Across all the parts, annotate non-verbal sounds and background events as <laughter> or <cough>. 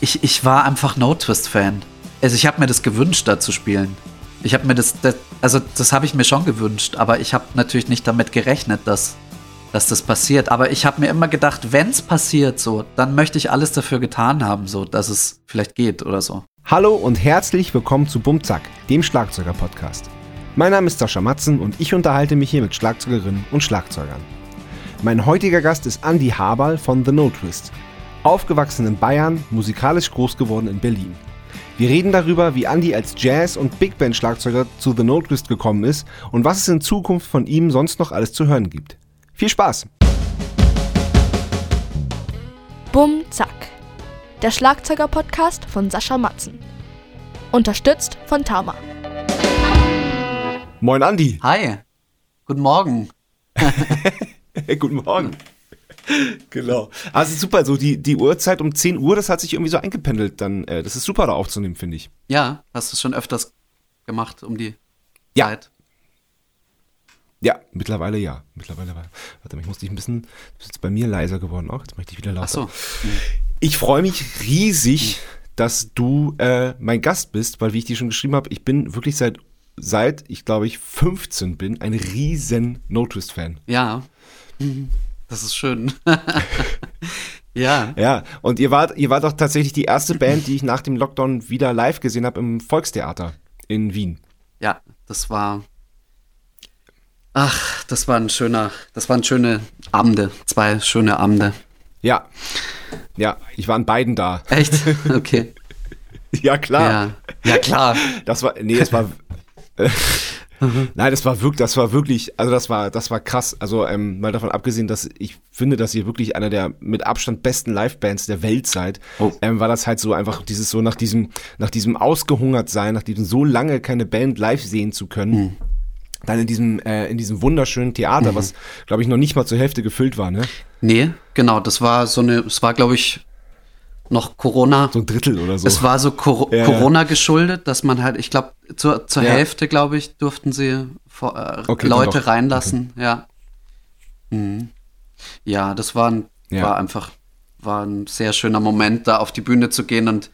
ich, ich war einfach No Twist-Fan. Also ich habe mir das gewünscht, da zu spielen. Ich habe mir das, das, also das habe ich mir schon gewünscht, aber ich habe natürlich nicht damit gerechnet, dass, dass das passiert. Aber ich habe mir immer gedacht, wenn es passiert, so, dann möchte ich alles dafür getan haben, so, dass es vielleicht geht oder so. Hallo und herzlich willkommen zu Bumzack, dem Schlagzeuger-Podcast. Mein Name ist Sascha Matzen und ich unterhalte mich hier mit Schlagzeugerinnen und Schlagzeugern. Mein heutiger Gast ist Andy Haberl von The No Twist. Aufgewachsen in Bayern, musikalisch groß geworden in Berlin. Wir reden darüber, wie Andy als Jazz- und Big Band-Schlagzeuger zu The No Twist gekommen ist und was es in Zukunft von ihm sonst noch alles zu hören gibt. Viel Spaß! Bum Zack. Der Schlagzeuger-Podcast von Sascha Matzen. Unterstützt von Tama. Moin Andy! Hi, guten Morgen. <laughs> Guten Morgen. <laughs> Genau. Also super, so die, die Uhrzeit um 10 Uhr, das hat sich irgendwie so eingependelt dann. Äh, das ist super da aufzunehmen, finde ich. Ja, hast du schon öfters gemacht um die Ja. Zeit? Ja, mittlerweile ja. Mittlerweile war. Warte mal, ich muss dich ein bisschen. Du bist jetzt bei mir leiser geworden auch. Jetzt mache ich dich wieder lauter. Ach so. Ich freue mich riesig, dass du äh, mein Gast bist, weil wie ich dir schon geschrieben habe, ich bin wirklich seit, seit ich glaube ich 15 bin, ein riesen No-Twist-Fan. Ja. Das ist schön. <laughs> ja. Ja, und ihr wart, ihr wart auch tatsächlich die erste Band, die ich nach dem Lockdown wieder live gesehen habe im Volkstheater in Wien. Ja, das war. Ach, das war ein schöner, das waren schöne Abende, zwei schöne Abende. Ja. Ja, ich war an beiden da. Echt? Okay. <laughs> Ja, klar. Ja, ja klar. Das war, nee, das war, <laughs> nein, das war wirklich, das war wirklich, also das war, das war krass. Also ähm, mal davon abgesehen, dass ich finde, dass ihr wirklich einer der mit Abstand besten Livebands der Welt seid, Oh. ähm, war das halt so einfach dieses so nach diesem, nach diesem ausgehungert sein, nach diesem so lange keine Band live sehen zu können. Mhm. Dann in diesem, äh, in diesem wunderschönen Theater, was, glaube ich, noch nicht mal zur Hälfte gefüllt war, ne? Nee, genau, das war so eine, es war, glaube ich, noch Corona. So ein Drittel oder so. Es war so Cor Ja, ja. Corona geschuldet, dass man halt, ich glaube, zur, zur Ja. Hälfte, glaube ich, durften sie vor, äh, Okay, Leute reinlassen, ja. Mhm. Ja, das war, ein, war einfach, war ein sehr schöner Moment, da auf die Bühne zu gehen und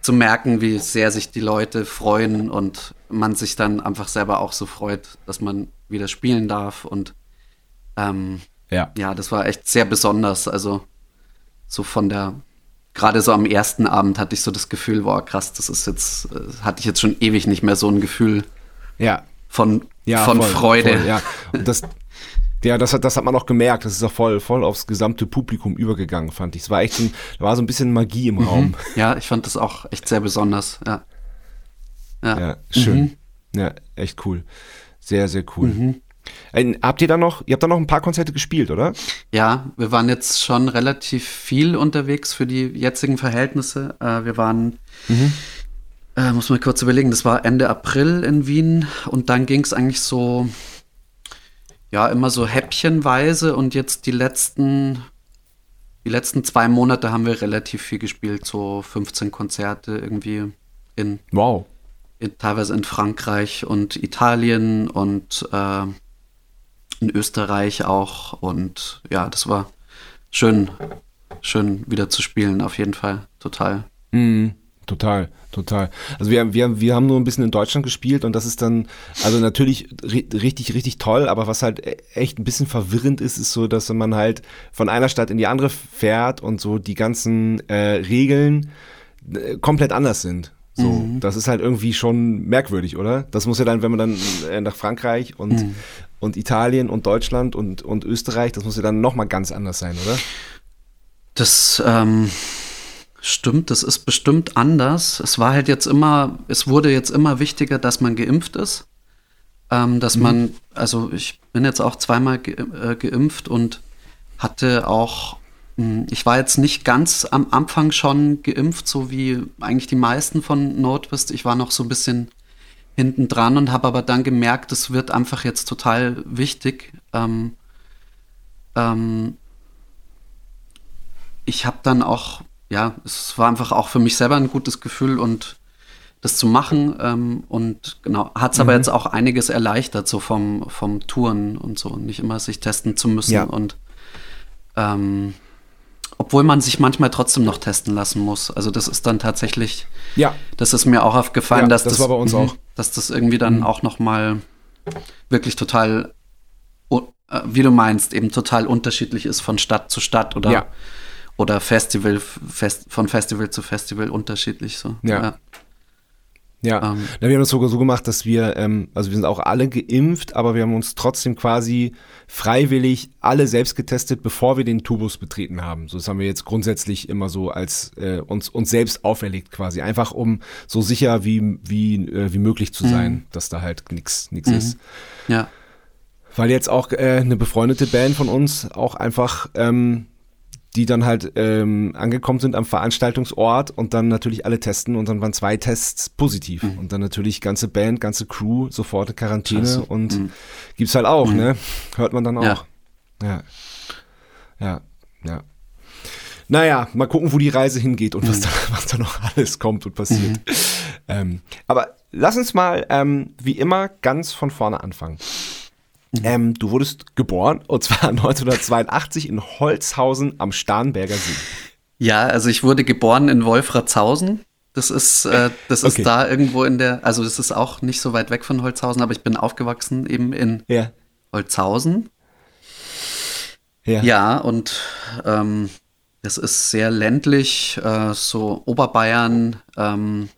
zu merken, wie sehr sich die Leute freuen und man sich dann einfach selber auch so freut, dass man wieder spielen darf und ähm, ja. ja, das war echt sehr besonders. Also so von der, gerade so am ersten Abend hatte ich so das Gefühl, boah, krass, das ist jetzt, äh, hatte ich jetzt schon ewig nicht mehr so ein Gefühl Ja. von, Ja, von voll, Freude. Voll, ja, das, ja das, hat, das hat man auch gemerkt. Das ist auch voll, voll aufs gesamte Publikum übergegangen, fand ich. Es war echt so ein, da war so ein bisschen Magie im Raum. Ja, ich fand das auch echt sehr besonders, ja. Ja, Ja, schön. Mhm. Ja, echt cool. Sehr, sehr cool. Äh, habt ihr da noch, ihr habt da noch ein paar Konzerte gespielt, oder? Ja, wir waren jetzt schon relativ viel unterwegs für die jetzigen Verhältnisse. Äh, wir waren, äh, muss man kurz überlegen, das war Ende April in Wien und dann ging es eigentlich so, ja, immer so häppchenweise und jetzt die letzten, die letzten zwei Monate haben wir relativ viel gespielt, so 15 Konzerte irgendwie in Wow. in, teilweise in Frankreich und Italien und äh, in Österreich auch. Und ja, das war schön, schön wieder zu spielen, auf jeden Fall. Total. Mhm. Total, total. Also wir, wir, wir haben nur ein bisschen in Deutschland gespielt und das ist dann, also natürlich ri richtig, richtig toll, aber was halt e- echt ein bisschen verwirrend ist, ist so, dass man halt von einer Stadt in die andere fährt und so die ganzen äh, Regeln äh, komplett anders sind. So, das ist halt irgendwie schon merkwürdig, oder? Das muss ja dann, wenn man dann äh, nach Frankreich und, und Italien und Deutschland und, und Österreich, das muss ja dann nochmal ganz anders sein, oder? Das ähm, stimmt, das ist bestimmt anders. Es war halt jetzt immer, es wurde jetzt immer wichtiger, dass man geimpft ist. Ähm, dass man, also ich bin jetzt auch zweimal ge äh, geimpft und hatte auch, ich war jetzt nicht ganz am Anfang schon geimpft, so wie eigentlich die meisten von Nordwest. Ich war noch so ein bisschen hinten dran und habe aber dann gemerkt, es wird einfach jetzt total wichtig. Ähm, ähm, ich habe dann auch, ja, es war einfach auch für mich selber ein gutes Gefühl und das zu machen. Ähm, und genau, hat es aber jetzt auch einiges erleichtert, so vom, vom Touren und so, nicht immer sich testen zu müssen Ja. und ähm, obwohl man sich manchmal trotzdem noch testen lassen muss. Also das ist dann tatsächlich, Ja, das ist mir auch aufgefallen, Ja, dass das war bei uns mhm, auch. dass das irgendwie dann auch noch mal wirklich total, äh, wie du meinst, eben total unterschiedlich ist von Stadt zu Stadt oder Ja. oder Festival fest, von Festival zu Festival unterschiedlich so. Ja. Ja, Ähm. Wir haben das sogar so gemacht, dass wir, ähm, also wir sind auch alle geimpft, aber wir haben uns trotzdem quasi freiwillig alle selbst getestet, bevor wir den Tubus betreten haben. So das haben wir jetzt grundsätzlich immer so als äh, uns uns selbst auferlegt quasi, einfach um so sicher wie wie äh, wie möglich zu sein, dass da halt nichts nichts ist. ja. Weil jetzt auch äh, eine befreundete Band von uns auch einfach, ähm, die dann halt ähm, angekommen sind am Veranstaltungsort und dann natürlich alle testen und dann waren zwei Tests positiv. Und dann natürlich ganze Band, ganze Crew sofort in Quarantäne Scheiße. und Mhm. gibt's halt auch, ne? Hört man dann auch. Ja. Ja. Ja, ja. Naja, mal gucken, wo die Reise hingeht und was, da, <laughs> was da noch alles kommt und passiert. Ähm, aber lass uns mal, ähm, wie immer, ganz von vorne anfangen. Ähm, du wurdest geboren, und zwar <laughs> 1982 in Holzhausen am Starnberger See. Ja, also ich wurde geboren in Wolfratshausen. Das ist, äh, das ist Okay. da irgendwo in der, also das ist auch nicht so weit weg von Holzhausen, aber ich bin aufgewachsen eben in Ja. Holzhausen. Ja. Ja, und ähm, das ist sehr ländlich, äh, so Oberbayern, ähm,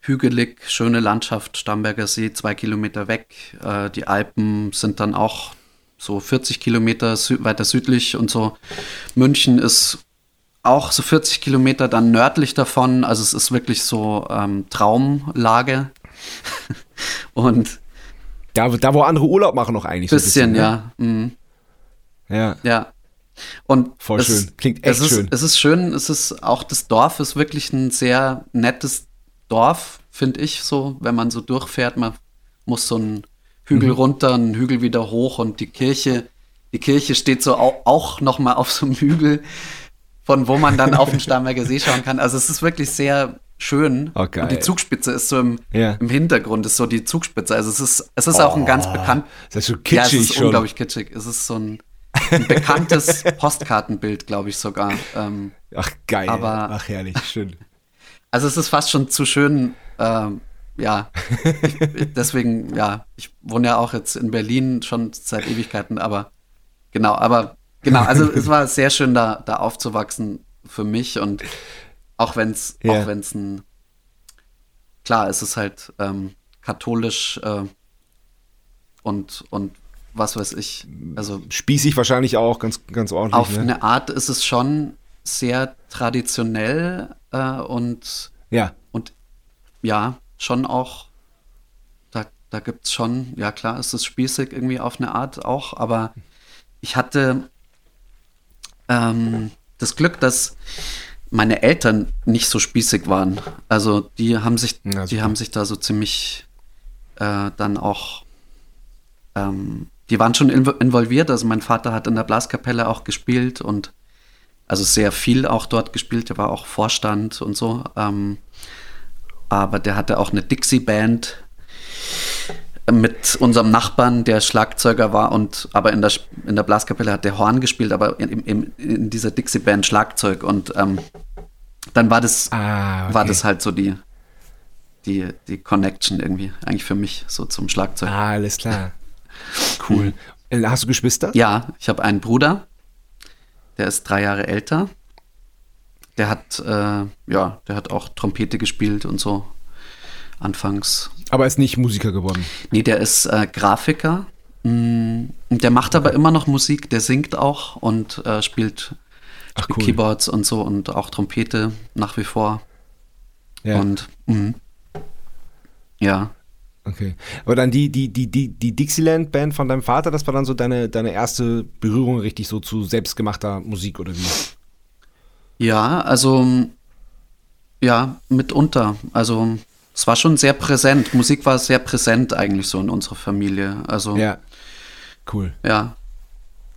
hügelig, schöne Landschaft, Starnberger See, zwei Kilometer weg. Äh, die Alpen sind dann auch so 40 Kilometer sü weiter südlich und so. München ist auch so 40 Kilometer dann nördlich davon. Also es ist wirklich so ähm, Traumlage. <laughs> und Da, da, wo andere Urlaub machen, noch eigentlich. so ein bisschen, ne? ja. Mhm. Ja. Ja. Und Voll es, schön. Klingt echt es ist, schön. Es ist schön, es ist auch das Dorf ist wirklich ein sehr nettes Dorf, finde ich so, wenn man so durchfährt, man muss so einen Hügel Mhm. runter, einen Hügel wieder hoch und die Kirche, die Kirche steht so auch, auch noch mal auf so einem Hügel, von wo man dann auf den Starnberger See schauen kann. Also es ist wirklich sehr schön. Oh, und die Zugspitze ist so im, Ja. im Hintergrund, ist so die Zugspitze. Also es ist, es ist auch ein ganz bekannt, Das ist so ja, es kitschig ist schon. unglaublich kitschig. Es ist so ein, ein bekanntes <laughs> Postkartenbild, glaube ich sogar. Ähm, Ach, geil. Aber- Ach, herrlich, schön. Also es ist fast schon zu schön. Ähm, ja, ich, <laughs> deswegen, ja, ich wohne ja auch jetzt in Berlin schon seit Ewigkeiten, aber genau, aber genau, also es war sehr schön, da, da aufzuwachsen für mich und auch wenn es, Ja. auch wenn es ein, klar, es ist halt ähm, katholisch äh, und, und was weiß ich, also Spießig wahrscheinlich auch, ganz, ganz ordentlich. auf ne? eine Art ist es schon sehr traditionell äh, und, Ja. und ja, schon auch, da, da gibt es schon, ja klar, ist es spießig irgendwie auf eine Art auch, aber ich hatte ähm, das Glück, dass meine Eltern nicht so spießig waren. Also die haben sich, Ja, die haben sich da so ziemlich äh, dann auch ähm, die waren schon invo- involviert. Also mein Vater hat in der Blaskapelle auch gespielt und also sehr viel auch dort gespielt. Der war auch Vorstand und so. Ähm, aber der hatte auch eine Dixie-Band mit unserem Nachbarn, der Schlagzeuger war und aber in der, in der Blaskapelle hat der Horn gespielt, aber in, in, in dieser Dixie-Band Schlagzeug und ähm, dann war das, Ah, okay. war das halt so die, die, die Connection irgendwie, eigentlich für mich so zum Schlagzeug. Ah, alles klar. Cool. <laughs> Äh, Hast du Geschwister? Ja, ich habe einen Bruder, der ist drei Jahre älter. Der hat, äh, ja, der hat auch Trompete gespielt und so anfangs. Aber ist nicht Musiker geworden. Nee, der ist äh, Grafiker. Mm, und Der macht aber immer noch Musik, der singt auch und äh, spielt, Ach, spielt cool. Keyboards und so und auch Trompete nach wie vor. Ja. Und mm, ja, Okay. Aber dann die, die, die, die, die Dixieland-Band von deinem Vater, das war dann so deine, deine erste Berührung richtig so zu selbstgemachter Musik oder wie? Ja, also ja, mitunter. Also es war schon sehr präsent. Musik war sehr präsent eigentlich so in unserer Familie. Also ja. Ja. Cool.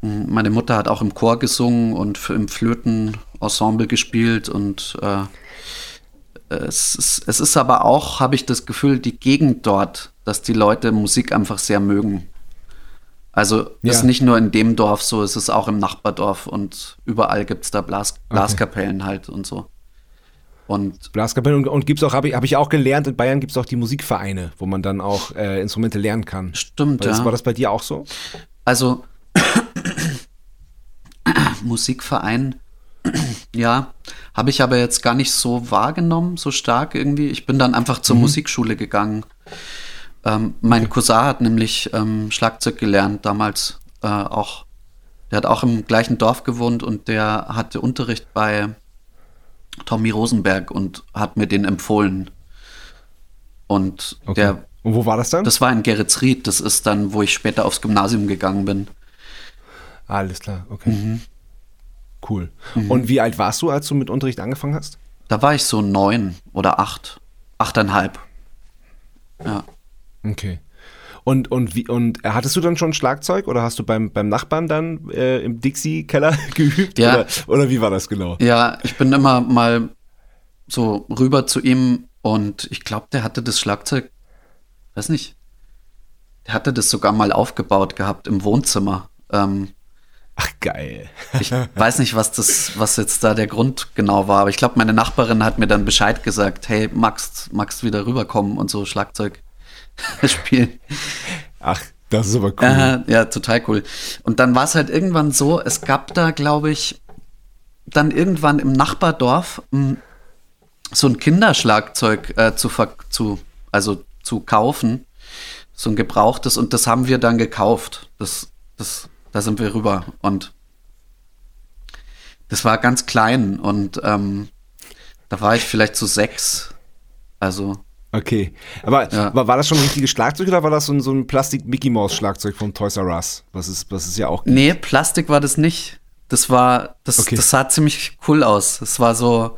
Mm, Meine Mutter hat auch im Chor gesungen und im Flötenensemble gespielt und äh, es, ist, es ist aber auch, habe ich das Gefühl, die Gegend dort, dass die Leute Musik einfach sehr mögen. Also Ja. ist nicht nur in dem Dorf so, es ist auch im Nachbardorf und überall gibt es da Blas Blaskapellen halt und so. Und Blaskapelle und, und gibt's auch, habe ich, hab ich auch gelernt, in Bayern gibt's auch die Musikvereine, wo man dann auch äh, Instrumente lernen kann. stimmt, War das, ja. war das bei dir auch so? Also <coughs> Musikverein, <coughs> ja, habe ich aber jetzt gar nicht so wahrgenommen, so stark irgendwie. Ich bin dann einfach zur Musikschule gegangen. Ähm, mein Cousin hat nämlich ähm, Schlagzeug gelernt damals äh, auch. Der hat auch im gleichen Dorf gewohnt und der hatte Unterricht bei Tommy Rosenberg und hat mir den empfohlen. Und der, und wo war das dann? das war in Geretsried, das ist dann, wo ich später aufs Gymnasium gegangen bin. Alles klar, okay. Mhm. Cool. Und wie alt warst du, als du mit Unterricht angefangen hast? Da war ich so neun oder acht. Achteinhalb. Ja. Okay. Und, und, wie, und hattest du dann schon Schlagzeug oder hast du beim, beim Nachbarn dann äh, im Dixie-Keller <laughs> geübt? Ja. Oder, oder wie war das genau? Ja, ich bin immer mal so rüber zu ihm und ich glaube, der hatte das Schlagzeug, weiß nicht, der hatte das sogar mal aufgebaut gehabt im Wohnzimmer. Ähm, Ach, geil. ich weiß nicht, was das, was jetzt da der Grund genau war, aber ich glaube, meine Nachbarin hat mir dann Bescheid gesagt, hey, magst, magst wieder rüberkommen und so Schlagzeug <laughs> spielen. Ach, das ist aber cool. Äh, ja, total cool. Und dann war es halt irgendwann so, es gab da, glaube ich, dann irgendwann im Nachbardorf mh, so ein Kinderschlagzeug äh, zu, zu, also zu kaufen, so ein gebrauchtes, und das haben wir dann gekauft. Das, das, da sind wir rüber. Und das war ganz klein und ähm, da war ich vielleicht so sechs. Also, Okay. Aber Ja. war, war das schon ein richtiges Schlagzeug oder war das so ein, so ein Plastik-Mickey-Maus-Schlagzeug von Toys R Us? Was ist, was ist ja auch. Nee, Plastik war das nicht. Das war, das, Okay. das sah ziemlich cool aus. Es war so,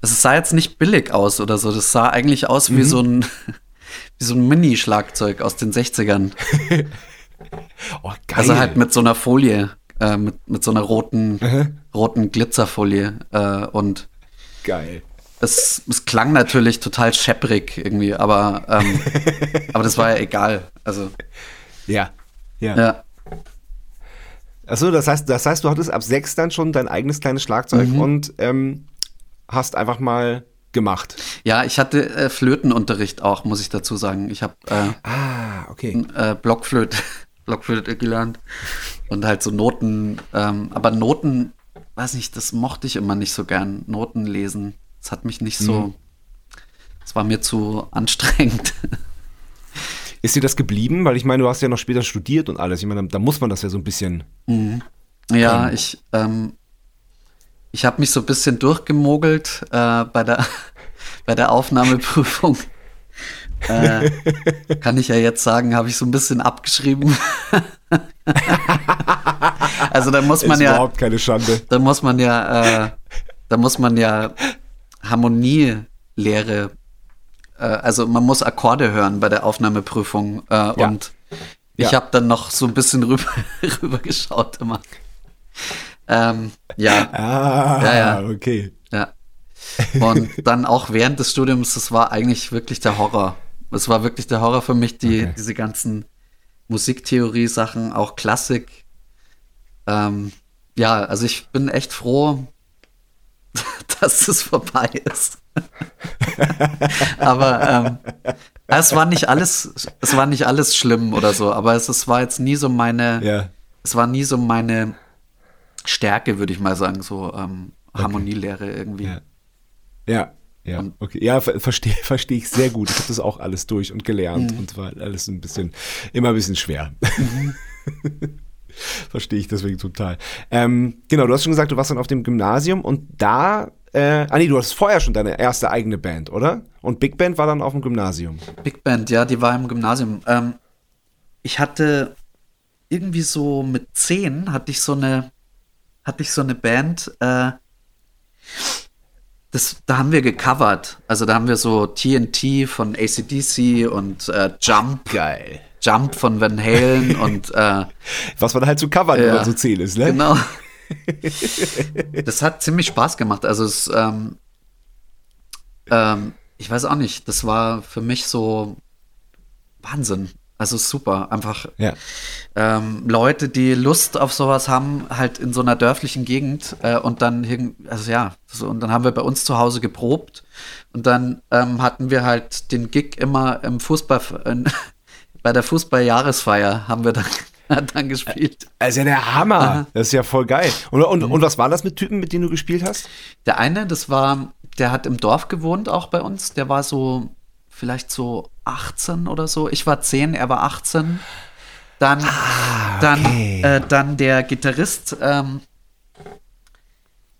es sah jetzt nicht billig aus oder so. Das sah eigentlich aus Mhm. wie so ein, <laughs> wie so ein Mini-Schlagzeug aus den 60ern. <laughs> Oh, geil. Also halt mit so einer Folie, äh, mit, mit so einer roten, Mhm. roten Glitzerfolie. Äh, und geil. es, es klang natürlich total schepprig irgendwie, aber, ähm, <laughs> aber das war ja egal. Also, Ja. Ja. ja. Achso, das heißt, das heißt, du hattest ab sechs dann schon dein eigenes kleines Schlagzeug Mhm. und ähm, hast einfach mal gemacht. Ja, ich hatte äh, Flötenunterricht auch, muss ich dazu sagen. Ich habe äh, Ah, okay. äh, Blockflöte, Blockflöte gelernt und halt so Noten, ähm, aber Noten, weiß nicht, das mochte ich immer nicht so gern, Noten lesen. Das hat mich nicht so, es war mir zu anstrengend. <laughs> Ist dir das geblieben? Weil ich meine, du hast ja noch später studiert und alles. Ich meine, da muss man das ja so ein bisschen. ja, ich, ähm, ich habe mich so ein bisschen durchgemogelt äh, bei der <laughs> bei der Aufnahmeprüfung. Äh, kann ich ja jetzt sagen, habe ich so ein bisschen abgeschrieben. <laughs> also da muss man ist ja, überhaupt keine Schande. da muss man ja, äh, da muss man ja Harmonielehre, äh, also man muss Akkorde hören bei der Aufnahmeprüfung äh, und ich Ja. habe dann noch so ein bisschen rüber, <laughs> rüber geschaut immer. Ähm, ja, Ah, Ja, ja. okay. ja. Und dann auch während des Studiums, das war eigentlich wirklich der Horror. Es war wirklich der Horror für mich, die, Okay. diese ganzen Musiktheorie-Sachen, auch Klassik. Ähm, ja, also ich bin echt froh, <laughs> dass es vorbei ist. <laughs> aber ähm, es war nicht alles, es war nicht alles schlimm oder so, aber es, es war jetzt nie so meine, Ja. es war nie so meine Stärke, würde ich mal sagen, so ähm, Harmonielehre irgendwie. Ja. Ja. Ja, okay. Ja, ver verstehe <laughs> versteh ich sehr gut. Ich habe das auch alles durch und gelernt Mhm. und war alles ein bisschen, immer ein bisschen schwer. <laughs> verstehe ich deswegen total. Ähm, genau, du hast schon gesagt, du warst dann auf dem Gymnasium und da, äh, ah nee, du hattest vorher schon deine erste eigene Band, oder? Und Big Band war dann auf dem Gymnasium. Big Band, ja, die war im Gymnasium. Ähm, ich hatte irgendwie so mit zehn hatte ich so eine, hatte ich so eine Band, äh, das, da haben wir gecovert. Also da haben wir so TNT von ACDC und äh, Jump, Geil. Jump von Van Halen und äh, <laughs> Was man halt so covert, wenn Ja. man so zehn ist, ne? Genau. <laughs> das hat ziemlich Spaß gemacht. Also es, ähm, ähm, ich weiß auch nicht, das war für mich so Wahnsinn. Also super, einfach Ja. ähm, Leute, die Lust auf sowas haben, halt in so einer dörflichen Gegend äh, und dann, hin- also ja, so, und dann haben wir bei uns zu Hause geprobt und dann ähm, hatten wir halt den Gig immer im Fußball, in, <laughs> bei der Fußballjahresfeier haben wir dann, <laughs> dann gespielt. Also ja der Hammer. Das ist ja voll geil. Und, und, und was waren das mit Typen, mit denen du gespielt hast? Der eine, das war, der hat im Dorf gewohnt, auch bei uns, der war so, vielleicht so 18 oder so. Ich war 10, er war 18. Dann, dann, okay. äh, dann der Gitarrist, ähm,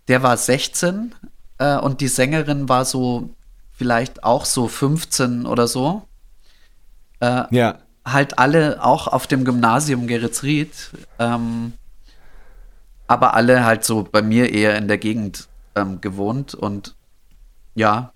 der war 16 äh, und die Sängerin war so vielleicht auch so 15 oder so. Äh, Ja. halt alle auch auf dem Gymnasium Geretsried, ähm, aber alle halt so bei mir eher in der Gegend ähm, gewohnt und ja,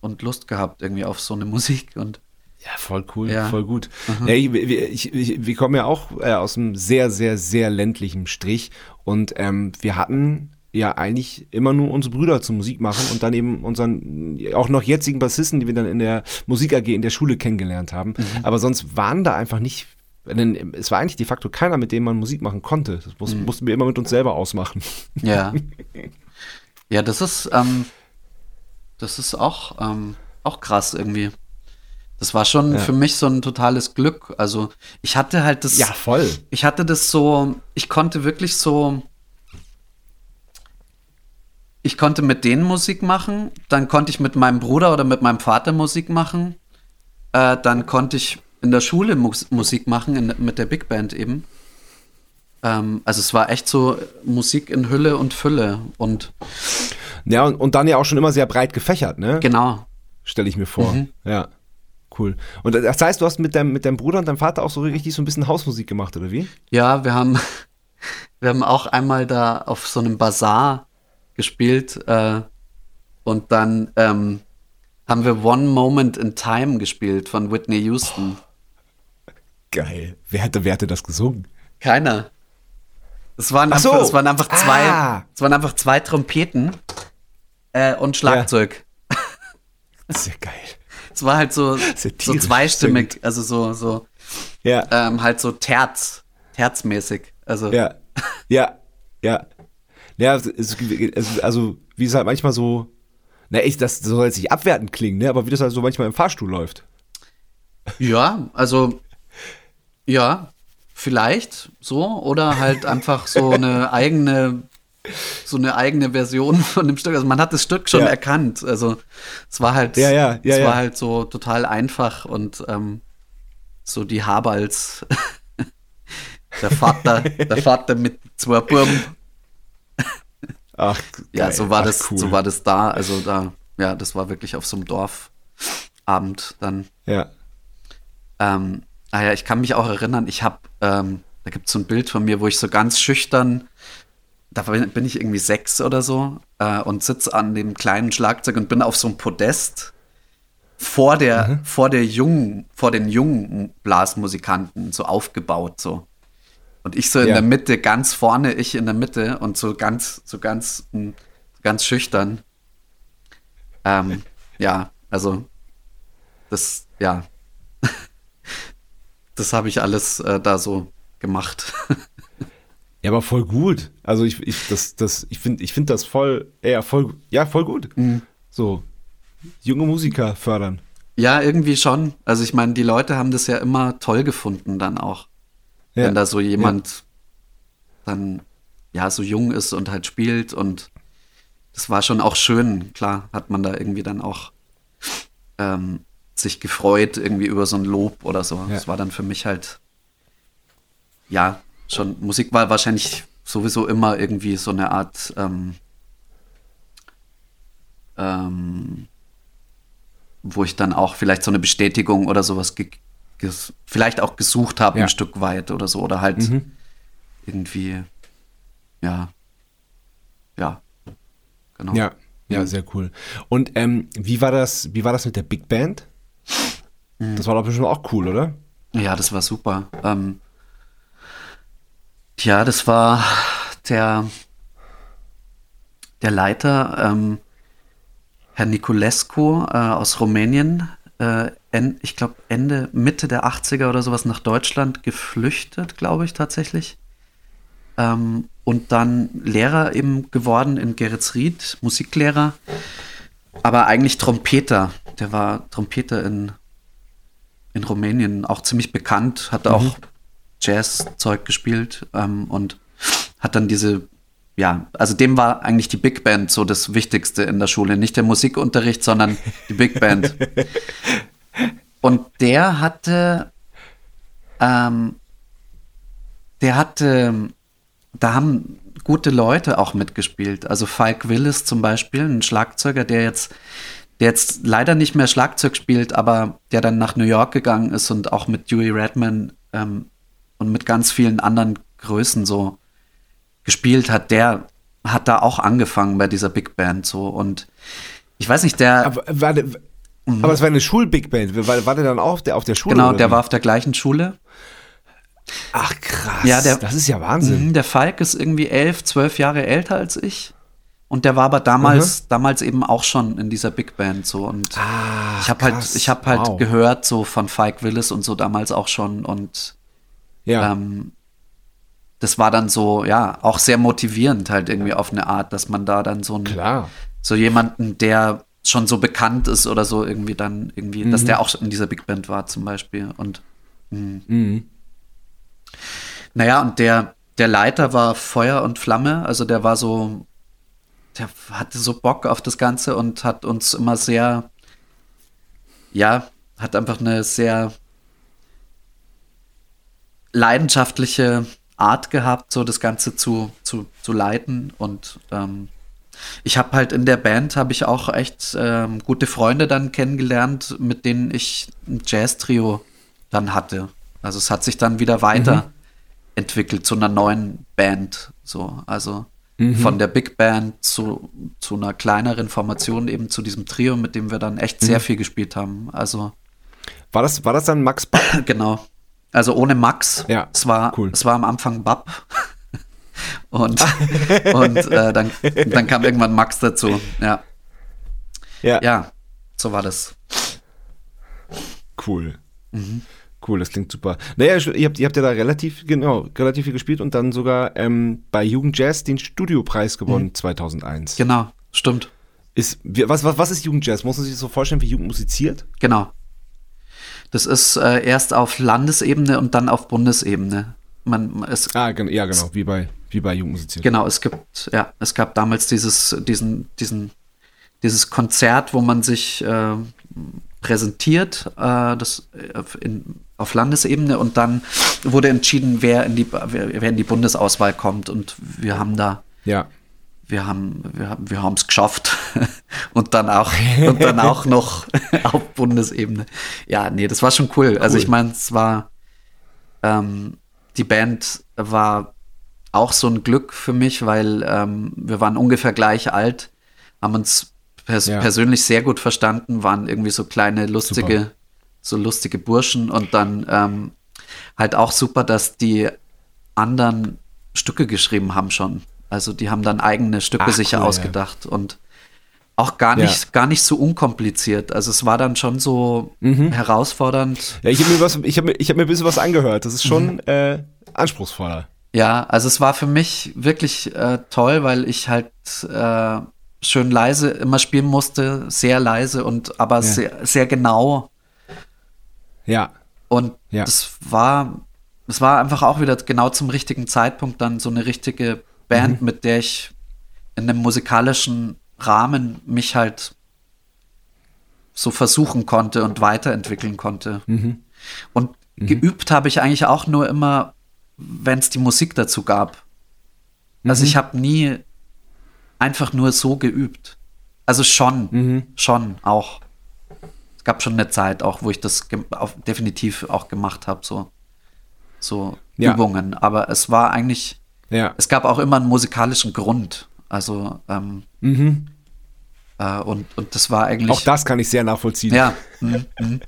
und Lust gehabt irgendwie auf so eine <laughs> Musik und Ja, voll cool, Ja. voll gut. Ja, ich, wir- ich, ich, wir kommen ja auch äh, aus einem sehr, sehr, sehr ländlichen Strich und ähm, wir hatten ja eigentlich immer nur unsere Brüder zur Musik machen und dann eben unseren auch noch jetzigen Bassisten, die wir dann in der Musik AG in der Schule kennengelernt haben. Aber sonst waren da einfach nicht, denn es war eigentlich de facto keiner, mit dem man Musik machen konnte. Das muss, mussten wir immer mit uns selber ausmachen. ja. <laughs> ja, das ist, ähm, das ist auch, ähm, auch krass irgendwie. Das war schon Ja. für mich so ein totales Glück. Also ich hatte halt das, voll. ich hatte das so, ich konnte wirklich so, ich konnte mit denen Musik machen, dann konnte ich mit meinem Bruder oder mit meinem Vater Musik machen, äh, dann konnte ich in der Schule Mus Musik machen, in, mit der Big Band eben. Ähm, also es war echt so Musik in Hülle und Fülle und Ja, und, und dann ja auch schon immer sehr breit gefächert, ne? genau. stelle ich mir vor. Mhm. Ja. Cool. Und das heißt, du hast mit deinem, mit deinem Bruder und deinem Vater auch so richtig so ein bisschen Hausmusik gemacht, oder wie? Ja, wir haben, <laughs> wir haben auch einmal da auf so einem Bazar gespielt äh, und dann ähm, haben wir One Moment in Time gespielt von Whitney Houston. Geil. Wer hätte, wer hätte das gesungen? Keiner. Es waren, Ach so. einfach, es waren einfach zwei, Ah. es waren einfach zwei Trompeten äh, und Schlagzeug. Ja geil. Es war halt so, so zweistimmig, also so, so Ja. ähm, halt so Terz, terzmäßig. Also Ja. Ja. Ja. Ja, es, es, also, wie es halt manchmal so, na, ich, das soll jetzt nicht abwertend klingen, ne, aber wie das halt so manchmal im Fahrstuhl läuft. Ja, also ja, vielleicht so oder halt einfach so eine eigene so eine eigene Version <laughs> von dem Stück. Also man hat das Stück schon Ja. erkannt. Also es war halt, Ja, ja, es war halt so total einfach und ähm, so die Haberls. <laughs> der Vater, der Vater mit zwei Burm. Ach, Ja, so war Ach, das, cool. so war das da. Also da, ja, das war wirklich auf so einem Dorfabend dann. Ja. Ähm, ah ja, ich kann mich auch erinnern, ich habe, ähm, da gibt es so ein Bild von mir, wo ich so ganz schüchtern, da bin, ich irgendwie sechs oder so äh, und sitze an dem kleinen Schlagzeug und bin auf so einem Podest vor der, vor der jungen, vor den jungen Blasmusikanten so aufgebaut so. Und ich so in Ja. der Mitte, ganz vorne, ich in der Mitte und so ganz, so ganz, mh, ganz schüchtern. Ähm, <laughs> ja, also das, ja, <laughs> das habe ich alles äh, da so gemacht. <laughs> Ja, aber voll gut. Also ich, ich, das, das, ich finde, ich finde das voll, ja, voll, ja, voll gut. Mhm. So, junge Musiker fördern. ja, irgendwie schon. Also ich meine, die Leute haben das ja immer toll gefunden dann auch. Ja. Wenn da so jemand dann ja so jung ist und halt spielt und das war schon auch schön. Klar hat man da irgendwie dann auch ähm, sich gefreut irgendwie über so ein Lob oder so. Ja. Das war dann für mich halt ja schon Musik war wahrscheinlich sowieso immer irgendwie so eine Art ähm, ähm, wo ich dann auch vielleicht so eine Bestätigung oder sowas vielleicht auch gesucht habe Ja. ein Stück weit oder so oder halt Mhm. irgendwie ja ja genau Ja, ja, sehr cool. Und ähm, wie war das, wie war das mit der Big Band? Mhm. Das war doch bestimmt auch cool, oder? Ja, das war super. Ähm, ja, das war der, der Leiter, ähm, Herr Niculescu äh, aus Rumänien. äh, en, ich glaube, Ende, Mitte der 80er oder sowas nach Deutschland geflüchtet, glaube ich tatsächlich. Ähm, und dann Lehrer eben geworden in Geretsried, Musiklehrer, aber eigentlich Trompeter. Der war Trompeter in, in Rumänien, auch ziemlich bekannt, hat auch mhm. Jazz-Zeug gespielt ähm, und hat dann diese, ja, also dem war eigentlich die Big Band so das Wichtigste in der Schule. Nicht der Musikunterricht, sondern die Big Band. <laughs> und der hatte, ähm, der hatte, da haben gute Leute auch mitgespielt. Also Falk Willis zum Beispiel, ein Schlagzeuger, der jetzt, der jetzt leider nicht mehr Schlagzeug spielt, aber der dann nach New York gegangen ist und auch mit Dewey Redman ähm, und mit ganz vielen anderen Größen so gespielt hat, der hat da auch angefangen bei dieser Big Band so und ich weiß nicht, der. Aber, war der, mhm. aber es war eine Schul-Big Band. War, war der dann auch auf der, auf der Schule? Genau, der war auf der gleichen Schule. Ach krass, ja, der, das ist ja Wahnsinn. Mhm, der Falk ist irgendwie elf, zwölf Jahre älter als ich. Und der war aber damals, mhm. damals eben auch schon in dieser Big Band so. Und ah, ich habe halt, ich habe halt wow. gehört so von Falk Willis und so damals auch schon. Und ja. Ähm, das war dann so, ja, auch sehr motivierend halt irgendwie auf eine Art, dass man da dann so ein, Klar. so jemanden, der schon so bekannt ist oder so irgendwie dann irgendwie, mhm. dass der auch in dieser Big Band war zum Beispiel und mh. Mhm. naja und der der Leiter war Feuer und Flamme, also der war so, der hatte so Bock auf das Ganze und hat uns immer sehr, ja, hat einfach eine sehr leidenschaftliche Art gehabt, so das Ganze zu, zu, zu leiten. Und ähm, ich habe halt in der Band, habe ich auch echt ähm, gute Freunde dann kennengelernt, mit denen ich ein Jazz-Trio dann hatte. Also es hat sich dann wieder weiterentwickelt mhm. zu einer neuen Band. So, also mhm. von der Big Band zu, zu einer kleineren Formation, eben zu diesem Trio, mit dem wir dann echt mhm. sehr viel gespielt haben. Also war das, war das dann Max Bach? <laughs> genau. Also ohne Max. Ja. Es war, cool. es war am Anfang Bab. <laughs> und <laughs> und äh, dann, dann kam irgendwann Max dazu. Ja. Ja. Ja, so war das. Cool. Mhm. Cool, das klingt super. Naja, ihr habt, ihr habt ja da relativ, genau, relativ viel gespielt und dann sogar ähm, bei Jugend Jazz den Studiopreis gewonnen mhm. 2001. Genau, stimmt. Ist, was, was, was ist Jugend Jazz? Muss man sich das so vorstellen, wie Jugend musiziert? Genau. Das ist äh, erst auf Landesebene und dann auf Bundesebene. Man, es, ah, gen ja, genau, wie bei, wie bei Jugendmusizieren. Genau, es gibt, ja, es gab damals dieses, diesen, diesen, dieses Konzert, wo man sich äh, präsentiert, äh, das äh, in, auf Landesebene und dann wurde entschieden, wer in die, wer, wer in die Bundesauswahl kommt und wir haben da ja wir haben wir haben wir haben es geschafft <laughs> und dann auch und dann auch noch <laughs> auf Bundesebene. Ja, nee, das war schon cool. Also cool. Also ich meine, es war ähm, die Band war auch so ein Glück für mich, weil ähm, wir waren ungefähr gleich alt, haben uns pers ja. persönlich sehr gut verstanden, waren irgendwie so kleine lustige super. so lustige Burschen und dann ähm, halt auch super, dass die anderen Stücke geschrieben haben schon. Also die haben dann eigene Stücke Ach, sicher cool, ausgedacht ja. und auch gar nicht, ja. gar nicht so unkompliziert. Also es war dann schon so mhm. herausfordernd. Ja, ich habe mir was, ich habe mir, ich habe mir ein bisschen was angehört. Das ist schon mhm. äh, anspruchsvoller. Ja, also es war für mich wirklich äh, toll, weil ich halt äh, schön leise immer spielen musste, sehr leise und aber ja. sehr, sehr genau. Ja. Und ja. das war, es war einfach auch wieder genau zum richtigen Zeitpunkt dann so eine richtige Band, mhm. mit der ich in einem musikalischen Rahmen mich halt so versuchen konnte und weiterentwickeln konnte. Mhm. Und mhm. geübt habe ich eigentlich auch nur immer, wenn es die Musik dazu gab. Also ich mhm. habe nie einfach nur so geübt. Also schon, mhm. schon auch. Es gab schon eine Zeit auch, wo ich das definitiv auch gemacht habe, so, so ja. Übungen. Aber es war eigentlich ja. Es gab auch immer einen musikalischen Grund. Also, ähm, mhm. äh, und, und das war eigentlich. Auch das kann ich sehr nachvollziehen. Ja. Mhm. mhm.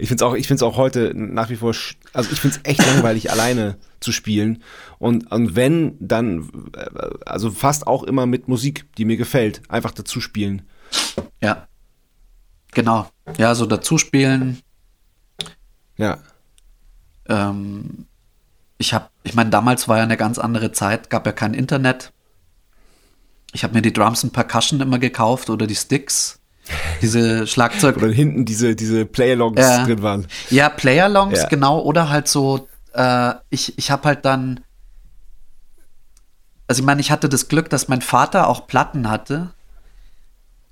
Ich finde es auch, ich find's auch heute nach wie vor, also ich finde es echt langweilig, <laughs> alleine zu spielen. Und, und wenn, dann, äh, also fast auch immer mit Musik, die mir gefällt, einfach dazu spielen. Ja. Genau. Ja, so dazuspielen. Ja. Ähm, ich habe, ich meine, damals war ja eine ganz andere Zeit, gab ja kein Internet. Ich habe mir die Drums und Percussion immer gekauft oder die Sticks. Diese <laughs> Schlagzeug. Oder hinten diese, diese Playalongs Ja. drin waren. Ja, Playalongs, Ja. genau. Oder halt so, äh, ich, ich habe halt dann, also ich meine, ich hatte das Glück, dass mein Vater auch Platten hatte,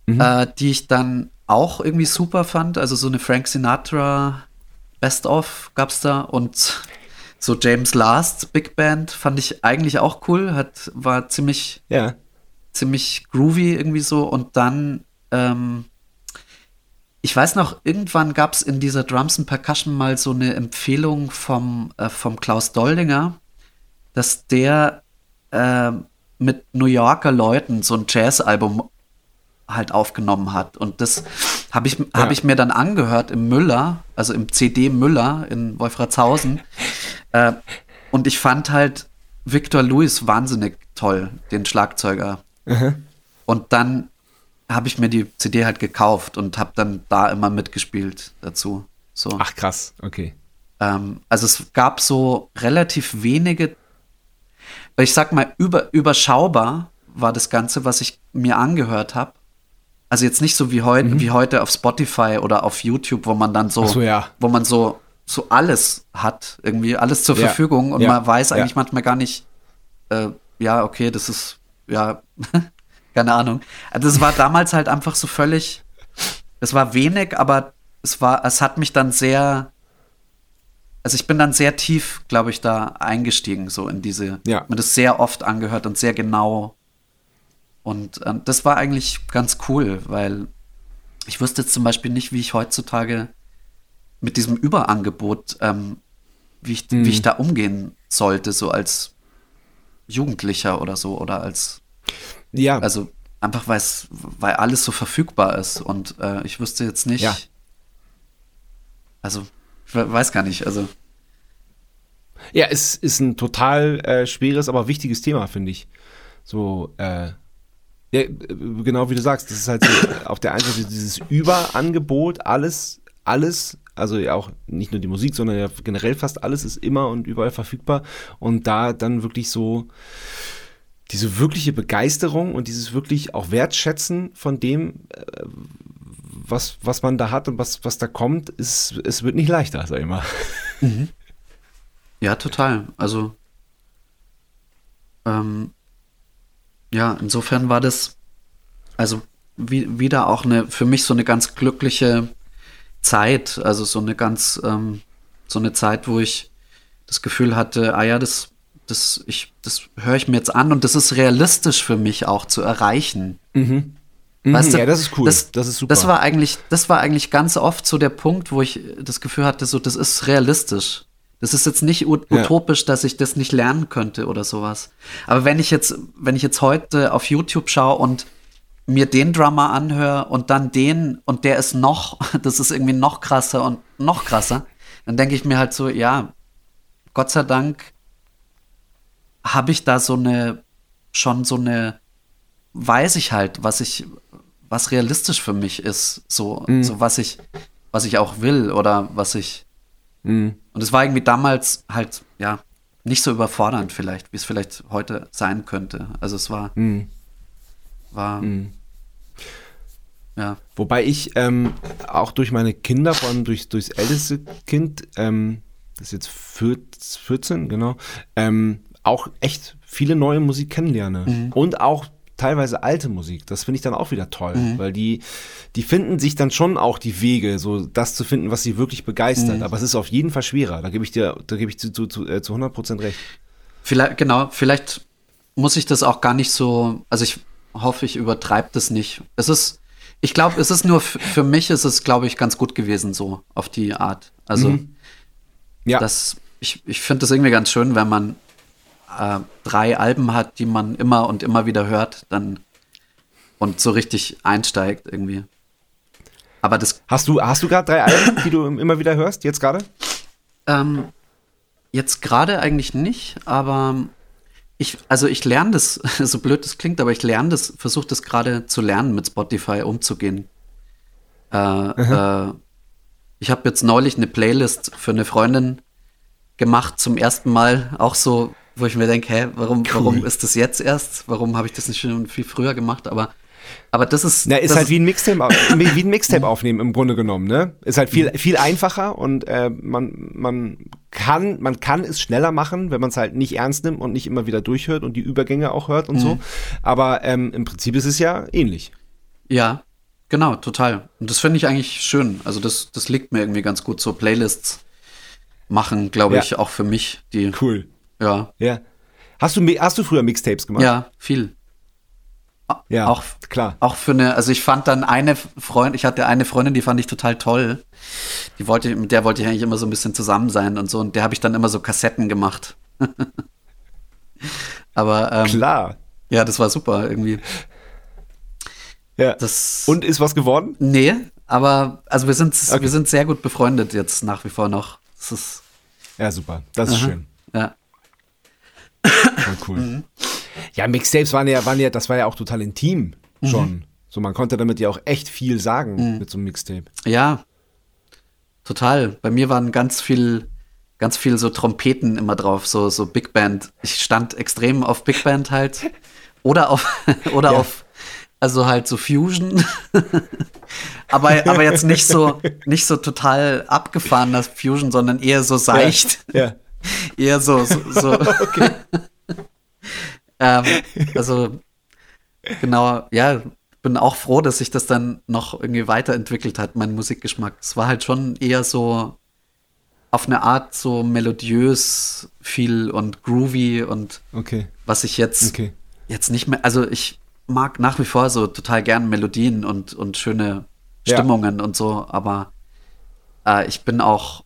äh, die ich dann auch irgendwie super fand. Also so eine Frank Sinatra Best of gab's da und so James Last Big Band fand ich eigentlich auch cool, hat, war ziemlich Ja. ziemlich groovy irgendwie so und dann ähm, ich weiß noch, irgendwann gab es in dieser Drums and Percussion mal so eine Empfehlung vom, äh, vom Klaus Doldinger, dass der äh, mit New Yorker Leuten so ein Jazz-Album halt aufgenommen hat. Und das habe ich, hab ich mir dann angehört im Müller, also im CD Müller in Wolfratshausen. Äh, und ich fand halt Victor Lewis wahnsinnig toll, den Schlagzeuger. Und dann habe ich mir die CD halt gekauft und habe dann da immer mitgespielt dazu. So. Ach krass, okay. Ähm, also es gab so relativ wenige, ich sag mal, über, überschaubar war das Ganze, was ich mir angehört habe. Also jetzt nicht so wie heute, wie heute auf Spotify oder auf YouTube, wo man dann so, Mhm. So, ja. wo man so, so alles hat, irgendwie alles zur Ja, Verfügung und ja, man weiß ja. eigentlich manchmal gar nicht, äh, ja, okay, das ist, ja, <laughs> keine Ahnung. Also das war damals halt einfach so völlig, es war wenig, aber es war, es hat mich dann sehr, also ich bin dann sehr tief, glaube ich, da eingestiegen, so in diese, Ja. mir das sehr oft angehört und sehr genau. Und ähm, das war eigentlich ganz cool, weil ich wüsste jetzt zum Beispiel nicht, wie ich heutzutage mit diesem Überangebot, ähm, wie, ich, wie ich da umgehen sollte, so als Jugendlicher oder so oder als, Ja, also einfach weil es, weil alles so verfügbar ist und äh, ich wüsste jetzt nicht, Ja. also ich we- weiß gar nicht, also ja, es ist ein total äh, schweres, aber wichtiges Thema, finde ich. So, äh, ja, genau wie du sagst, das ist halt so, auf der einen Seite dieses Überangebot, alles, alles, also ja auch nicht nur die Musik, sondern ja generell fast alles ist immer und überall verfügbar und da dann wirklich so diese wirkliche Begeisterung und dieses wirklich auch Wertschätzen von dem, äh, was, was man da hat und was, was da kommt, ist, es wird nicht leichter, sag ich mal. Ja, total. Also, ähm, ja, insofern war das, also wie, wieder auch eine, für mich so eine ganz glückliche Zeit, also so eine ganz, ähm, so eine Zeit, wo ich das Gefühl hatte, ah ja, das, das, ich, das höre ich mir jetzt an und das ist realistisch für mich auch zu erreichen. Weißt du, ja, das ist cool. Das, ist super. Das war eigentlich, das war eigentlich ganz oft so der Punkt, wo ich das Gefühl hatte, so, das ist realistisch. Das ist jetzt nicht ut Ja. utopisch, dass ich das nicht lernen könnte oder sowas. Aber wenn ich jetzt, wenn ich jetzt heute auf YouTube schaue und mir den Drummer anhöre und dann den und der ist noch, <laughs> das ist irgendwie noch krasser und noch krasser, dann denke ich mir halt so, ja, Gott sei Dank habe ich da so eine, schon so eine, weiß ich halt, was ich, was realistisch für mich ist, so, so was ich, was ich auch will oder was ich. Und es war irgendwie damals halt, ja, nicht so überfordernd vielleicht, wie es vielleicht heute sein könnte. Also es war, war, ja, Wobei ich ähm, auch durch meine Kinder, vor allem durch, durchs älteste Kind, ähm, das ist jetzt 14, 14 genau, ähm, auch echt viele neue Musik kennenlerne. Und auch teilweise alte Musik. Das finde ich dann auch wieder toll, weil die, die finden sich dann schon auch die Wege, so das zu finden, was sie wirklich begeistert. Aber es ist auf jeden Fall schwerer. Da gebe ich dir, da gebe ich zu, zu, zu, äh, zu 100 Prozent recht. Vielleicht, genau, vielleicht muss ich das auch gar nicht so, also ich hoffe, ich übertreibe das nicht. Es ist, ich glaube, es ist nur, für mich ist es, glaube ich, ganz gut gewesen so, auf die Art. Also, Ja, das, ich, ich finde das irgendwie ganz schön, wenn man äh, drei Alben hat, die man immer und immer wieder hört, dann und so richtig einsteigt irgendwie. Aber das hast du, hast du gerade drei Alben, die du immer wieder hörst, jetzt gerade? Ähm, jetzt gerade eigentlich nicht, aber ich, also ich lerne das, <laughs> so blöd das klingt, aber ich lerne das, versuche das gerade zu lernen, mit Spotify umzugehen. Äh, äh, ich habe jetzt neulich eine Playlist für eine Freundin gemacht, zum ersten Mal, auch so, wo ich mir denke, hä, warum, cool. warum ist das jetzt erst? Warum habe ich das nicht schon viel früher gemacht? Aber aber das ist. Na, ist halt wie ein Mixtape, wie ein Mixtape aufnehmen im Grunde genommen, ne? Ist halt viel, viel einfacher und äh, man, man kann, man kann es schneller machen, wenn man es halt nicht ernst nimmt und nicht immer wieder durchhört und die Übergänge auch hört und mhm. so. Aber ähm, im Prinzip ist es ja ähnlich. Ja, genau, total. Und das finde ich eigentlich schön. Also das, das liegt mir irgendwie ganz gut. So Playlists machen, glaube ja. ich, auch für mich. Die, cool. Ja. Ja. Hast du, hast du früher Mixtapes gemacht? Ja, viel. Ja, auch, klar. Auch für eine, also ich fand dann eine Freundin, ich hatte eine Freundin, die fand ich total toll. Die wollte, mit der wollte ich eigentlich immer so ein bisschen zusammen sein und so. Und der habe ich dann immer so Kassetten gemacht. <laughs> Aber ähm, klar. Ja, das war super irgendwie. Ja. Das, und ist was geworden? Nee, aber also wir sind, okay. wir sind sehr gut befreundet jetzt nach wie vor noch. Das ist, ja, super. Das ist aha. schön. Ja. Voll cool. Mhm. Ja, Mixtapes waren ja, waren ja, das war ja auch total intim schon. Mhm. So, man konnte damit ja auch echt viel sagen mhm. mit so einem Mixtape. Ja, total. Bei mir waren ganz viel, ganz viel so Trompeten immer drauf, so, so Big Band. Ich stand extrem auf Big Band halt. Oder auf, <laughs> oder ja. auf, also halt so Fusion. <laughs> aber, aber jetzt nicht so, nicht so total abgefahrener Fusion, sondern eher so seicht. Ja. ja. <laughs> eher so, so, so. okay. Ähm, also, genau, ja, bin auch froh, dass sich das dann noch irgendwie weiterentwickelt hat, mein Musikgeschmack. Es war halt schon eher so auf eine Art so melodiös viel und groovy und okay. was ich jetzt, okay. jetzt nicht mehr, also ich mag nach wie vor so total gern Melodien und, und schöne Stimmungen ja. und so, aber äh, ich bin auch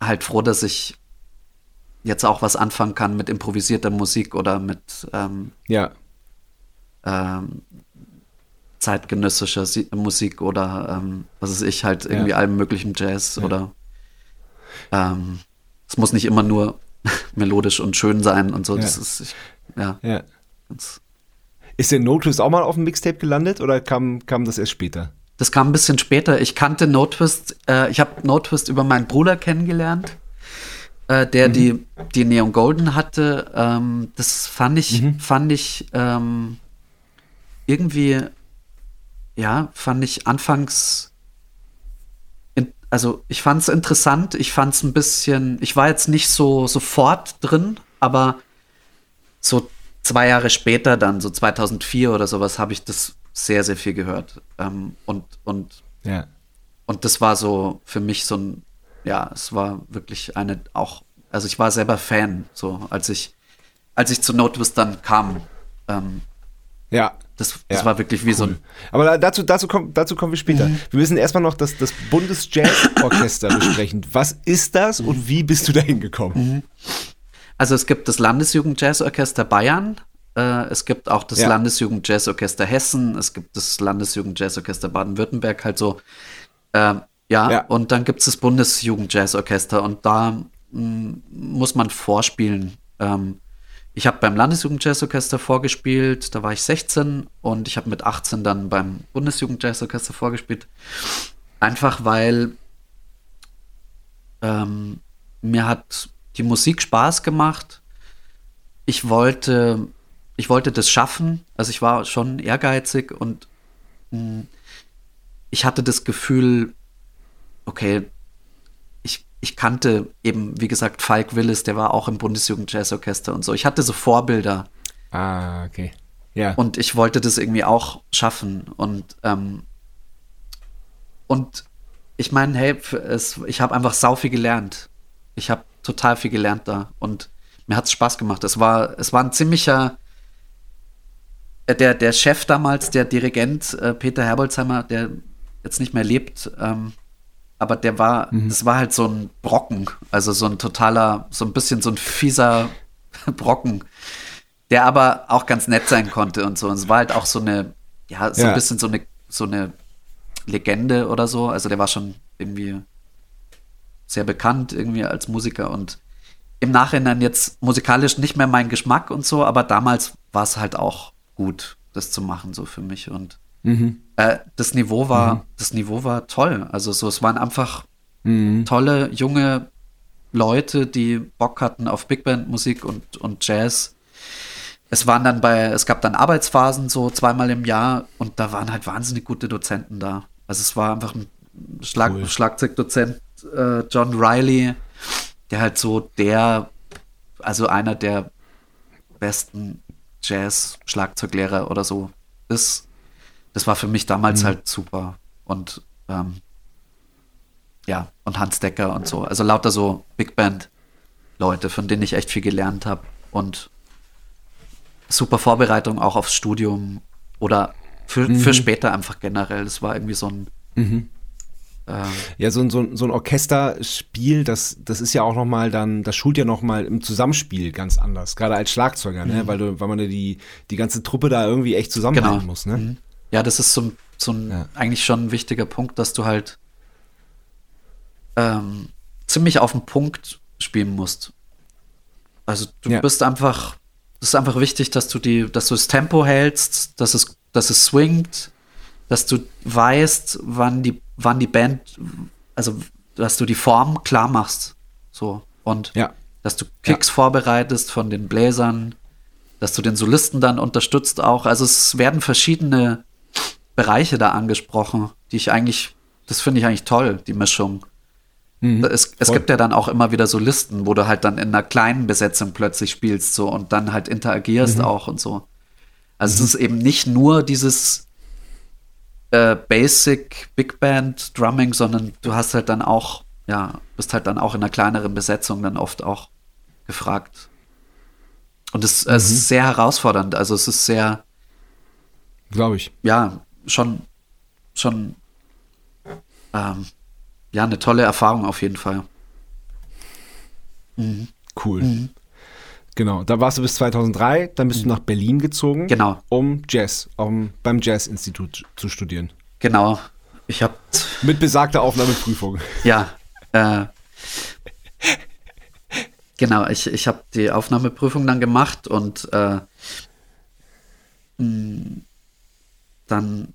halt froh, dass ich jetzt auch was anfangen kann mit improvisierter Musik oder mit ähm, ja. ähm, zeitgenössischer Musik oder ähm, was weiß ich, halt irgendwie ja. allem möglichen Jazz ja. oder ähm, es muss nicht immer nur <laughs> melodisch und schön sein und so. Das ist, ich, ja. Ist der No Twist auch mal auf dem Mixtape gelandet oder kam, kam das erst später? Das kam ein bisschen später. Ich kannte No Twist, äh, ich habe No Twist über meinen Bruder kennengelernt äh, der mhm. die, die Neon Golden hatte. Ähm, das fand ich, mhm. fand ich ähm, irgendwie, ja, fand ich anfangs, in, also ich fand es interessant, ich fand es ein bisschen, ich war jetzt nicht so sofort drin, aber so zwei Jahre später, dann so 2004 oder sowas, habe ich das sehr, sehr viel gehört. Ähm, und, und, ja. und das war so für mich so ein ja, es war wirklich eine auch, also ich war selber Fan, so als ich, als ich zu Notewist dann kam. Ähm, ja. Das, das ja, war wirklich wie cool. so ein. Aber dazu, dazu, kommen, dazu kommen wir später. Mhm. Wir müssen erstmal noch das, das Bundesjazzorchester <laughs> besprechen. Was ist das und wie bist du da hingekommen? Mhm. Also es gibt das Landesjugendjazzorchester Bayern, äh, es gibt auch das ja. Landesjugendjazzorchester Hessen, es gibt das Landesjugendjazzorchester Baden-Württemberg, halt so äh, ja, ja. und dann gibt es das Bundesjugendjazzorchester und da mm, muss man vorspielen. Ähm, ich habe beim Landesjugendjazzorchester vorgespielt, da war ich 16 und ich habe mit 18 dann beim Bundesjugendjazzorchester vorgespielt. Einfach weil ähm, mir hat die Musik Spaß gemacht. Ich wollte, ich wollte das schaffen. Also ich war schon ehrgeizig und mh, mm, ich hatte das Gefühl, okay, ich, ich kannte eben, wie gesagt, Falk Willis, der war auch im Bundesjugend-Jazzorchester und so. Ich hatte so Vorbilder. Ah, okay. Ja. Und ich wollte das irgendwie auch schaffen. Und, ähm, und ich meine, hey, es, ich habe einfach sau viel gelernt. Ich habe total viel gelernt da. Und mir hat es Spaß gemacht. Es war, es war ein ziemlicher. Äh, der, der Chef damals, der Dirigent äh, Peter Herbolzheimer, der jetzt nicht mehr lebt, ähm, aber der war, mhm. das war halt so ein Brocken, also so ein totaler, so ein bisschen so ein fieser <laughs> Brocken, der aber auch ganz nett sein konnte und so. Und es war halt auch so eine, ja, so ja. ein bisschen so eine, so eine Legende oder so. Also der war schon irgendwie sehr bekannt irgendwie als Musiker und im Nachhinein jetzt musikalisch nicht mehr mein Geschmack und so, aber damals war es halt auch gut, das zu machen, so für mich. Und Mhm. Äh, das Niveau war, das Niveau war toll. Also so, es waren einfach tolle junge Leute, die Bock hatten auf Big Band Musik und, und Jazz. Es waren dann bei, es gab dann Arbeitsphasen so zweimal im Jahr und da waren halt wahnsinnig gute Dozenten da. Also es war einfach ein Schlag, Cool. Schlagzeugdozent äh, John Riley, der halt so der, also einer der besten Jazz-Schlagzeuglehrer oder so ist. Das war für mich damals halt super. Und ähm, ja, und Hans Decker und so. Also lauter so Big Band-Leute, von denen ich echt viel gelernt habe. Und super Vorbereitung auch aufs Studium oder für, für später einfach generell. Das war irgendwie so ein ähm, Ja, so, ein- so, so ein Orchesterspiel, das, das ist ja auch nochmal dann, das schult ja nochmal im Zusammenspiel ganz anders, gerade als Schlagzeuger, ne? weil, du, weil man ja die, die ganze Truppe da irgendwie echt zusammenhalten Genau. muss. Ne? Ja, das ist so, so ein Ja. eigentlich schon ein wichtiger Punkt, dass du halt ähm, ziemlich auf den Punkt spielen musst. Also du Ja. bist einfach, es ist einfach wichtig, dass du die, dass du das Tempo hältst, dass es, dass es swingt, dass du weißt, wann die, wann die Band, also dass du die Form klar machst. So. Und Ja. dass du Kicks vorbereitest von den Bläsern, dass du den Solisten dann unterstützt auch. Also es werden verschiedene Bereiche da angesprochen, die ich eigentlich, das finde ich eigentlich toll, die Mischung. Es, es voll. gibt ja dann auch immer wieder Solisten, wo du halt dann in einer kleinen Besetzung plötzlich spielst so und dann halt interagierst auch und so. Also es ist eben nicht nur dieses äh, Basic Big Band Drumming, sondern du hast halt dann auch, ja, bist halt dann auch in einer kleineren Besetzung dann oft auch gefragt. Und es, es ist sehr herausfordernd. Also es ist sehr, Glaube ich. ja, schon, schon, ähm, ja, eine tolle Erfahrung auf jeden Fall. Cool. Mhm. Genau, da warst du bis 2003, dann bist du nach Berlin gezogen, Genau. um Jazz, um beim Jazz-Institut zu studieren. Genau. Ich habe, Mit besagter Aufnahmeprüfung. ja, äh, genau, ich, ich habe die Aufnahmeprüfung dann gemacht und äh, mh, dann,